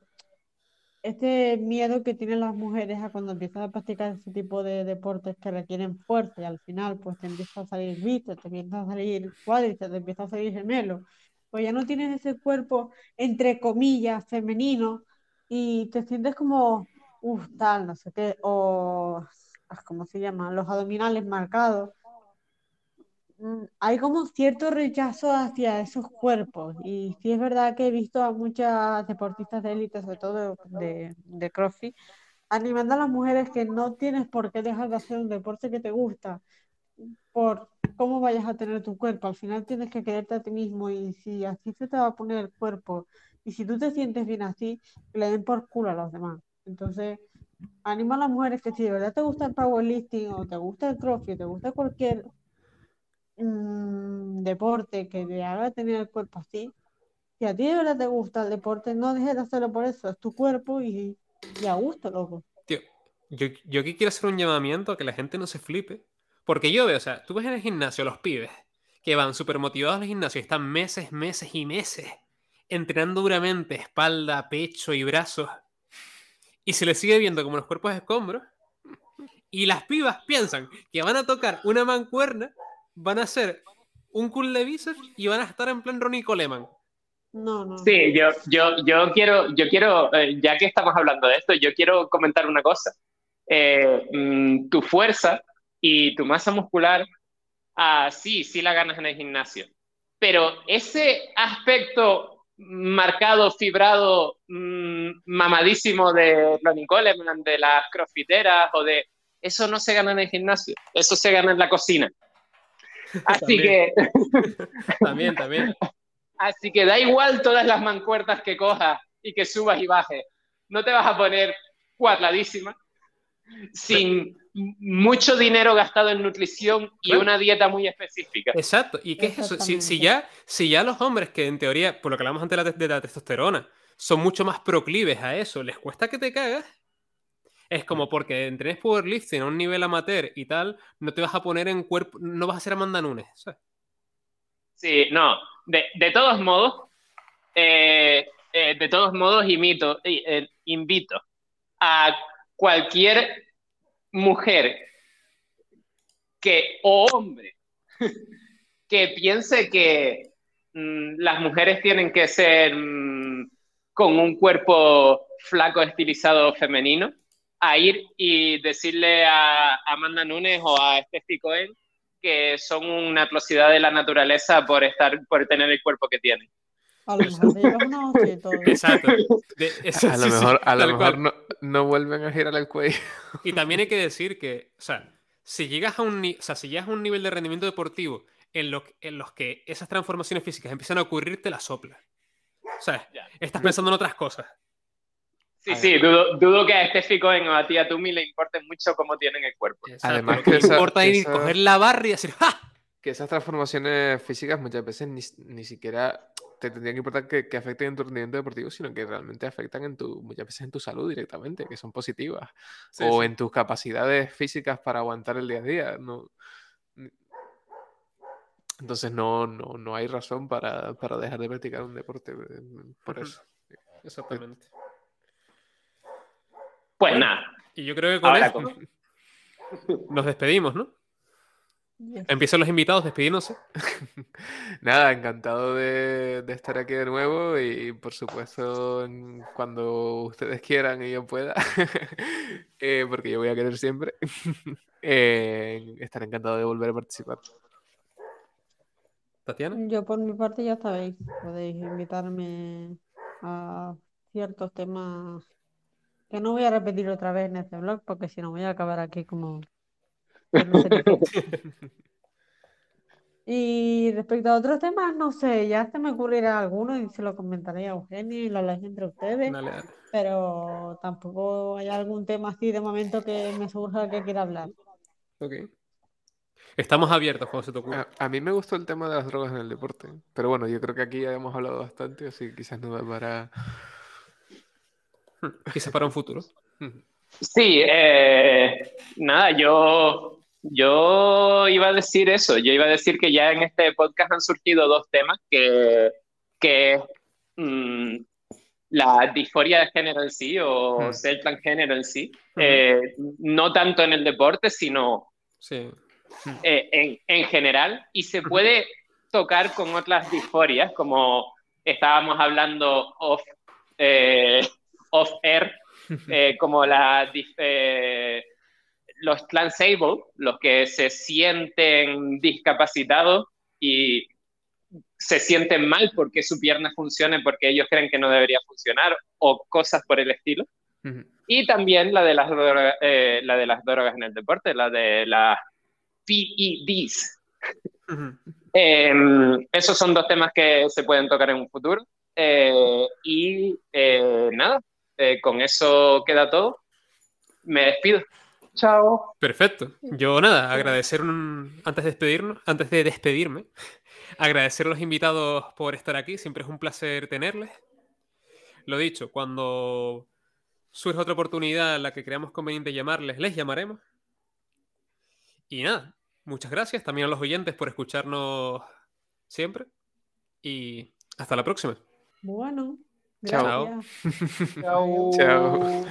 este miedo que tienen las mujeres a cuando empiezan a practicar ese tipo de deportes que requieren fuerza y al final pues te empieza a salir bíceps, te empieza a salir cuádriceps, te empieza a salir gemelo, pues ya no tienes ese cuerpo entre comillas femenino y te sientes como, uff, tal, no sé qué, o, ah, ¿cómo se llama? Los abdominales marcados. Mm, Hay como cierto rechazo hacia esos cuerpos y sí es verdad que he visto a muchas deportistas de élite, sobre todo de, de CrossFit, animando a las mujeres que no tienes por qué dejar de hacer un deporte que te gusta por cómo vayas a tener tu cuerpo. Al final tienes que quererte a ti mismo y si así se te va a poner el cuerpo y si tú te sientes bien así, le den por culo a los demás. Entonces, animo a las mujeres que si de verdad te gusta el powerlifting o te gusta el CrossFit, te gusta cualquier mm, deporte que te haga tener el cuerpo así, si a ti de verdad te gusta el deporte, no dejes de hacerlo por eso, es tu cuerpo y, y a gusto, loco. Tío, yo, yo aquí quiero hacer un llamamiento a que la gente no se flipe. Porque yo veo, o sea, tú ves en el gimnasio a los pibes que van súper motivados al gimnasio y están meses, meses y meses entrenando duramente espalda, pecho y brazos y se les sigue viendo como los cuerpos escombros y las pibas piensan que van a tocar una mancuerna, van a hacer un cool de bíceps y van a estar en plan Ronnie Coleman. No, no. Sí, yo, yo, yo quiero, yo quiero eh, ya que estamos hablando de esto, yo quiero comentar una cosa. Eh, mm, tu fuerza y tu masa muscular, ah, sí, sí la ganas en el gimnasio. Pero ese aspecto marcado, fibrado, mm, mamadísimo de Ronnie Coleman, de las crossfiteras o de... Eso no se gana en el gimnasio, eso se gana en la cocina. Así que... También, también. Así que da igual todas las mancuertas que cojas y que subas y bajes. No te vas a poner cuadradísima sin mucho dinero gastado en nutrición y Claro. una dieta muy específica. Exacto. ¿Y qué es eso? Si, ya, si ya los hombres que en teoría, por lo que hablamos antes de la, de la testosterona, son mucho más proclives a eso, les cuesta que te cagas. Es como porque entrenes powerlifting a un nivel amateur y tal, no te vas a poner en cuerpo, no vas a ser Amanda Nunes. ¿sabes? Sí, no. De, de todos modos, eh, eh, de todos modos imito, eh, eh, invito a cualquier mujer que, o hombre que piense que mm, las mujeres tienen que ser mm, con un cuerpo flaco, estilizado, femenino, a ir y decirle a Amanda Nunes o a Steffi Cohen que son una atrocidad de la naturaleza por estar, por tener el cuerpo que tienen. A lo mejor todo. Exacto. De- eso- A lo sí, mejor, a lo tal mejor cual. no, no vuelven a girar el cuello. Y también hay que decir que, o sea, si llegas a un, o sea, si llegas a un nivel de rendimiento deportivo en, lo, en los que esas transformaciones físicas empiezan a ocurrir, te las soplas. O sea, Ya. estás pensando en otras cosas. Sí, sí, dudo, dudo que a Steffi Cohen o a Tía Tumi le importe mucho cómo tienen el cuerpo. Exacto, Además que esa- importa es esa- coger la barra y decir ¡Ja! Que esas transformaciones físicas muchas veces ni, ni siquiera te tendrían que importar que, que afecten en tu rendimiento deportivo, sino que realmente afectan en tu, muchas veces en tu salud directamente, que son positivas. Sí, o sí. en tus capacidades físicas para aguantar el día a día. No... Entonces no, no, no hay razón para, para dejar de practicar un deporte eh, por eso. Exactamente. Pues Bueno. nada, Y yo creo que con ahora esto con- nos despedimos, ¿no? Yes. Empiezan los invitados despidiéndose. Nada, encantado de, de estar aquí de nuevo y por supuesto cuando ustedes quieran y yo pueda, eh, porque yo voy a querer siempre, eh, estaré encantado de volver a participar. Tatiana. Yo por mi parte ya sabéis, podéis invitarme a ciertos temas que no voy a repetir otra vez en este blog porque si no voy a acabar aquí como Cerizo. Y respecto a otros temas, no sé, ya se me ocurrirá alguno y se lo comentaré a Eugenio y lo habláis entre ustedes, Dale, pero tampoco hay algún tema así de momento que me surja que quiera hablar. Ok. Estamos abiertos cuando se te ocurra. A, a mí me gustó el tema de las drogas en el deporte, pero bueno, yo creo que aquí ya hemos hablado bastante, así que quizás no da para... Quizás para un futuro. Sí, eh, nada, yo, yo iba a decir eso, yo iba a decir que ya en este podcast han surgido dos temas que, que mm, la disforia de género en sí o Hmm. ser transgénero en sí, Ujú. eh, no tanto en el deporte, sino Sí. eh, en, en general, y se puede tocar con otras disforias, como estábamos hablando off, eh, off air, eh, como la, eh, los transable, los que se sienten discapacitados y se sienten mal porque su pierna funcione porque ellos creen que no debería funcionar o cosas por el estilo. Ujú. Y también la de las, droga- eh, la de las drogas en el deporte, la de las PEDs. Ujú. Eh, esos son dos temas que se pueden tocar en un futuro. Eh, y eh, nada, eh, con eso queda todo. Me despido. Chao. Perfecto. Yo nada, agradecer un- antes de despedirnos, antes de despedirme, agradecer a los invitados por estar aquí. Siempre es un placer tenerles. Lo dicho, cuando surja otra oportunidad en la que creamos conveniente llamarles, les llamaremos. Y nada, muchas gracias también a los oyentes por escucharnos siempre. Y hasta la próxima. Bueno, Chao. gracias. Chao.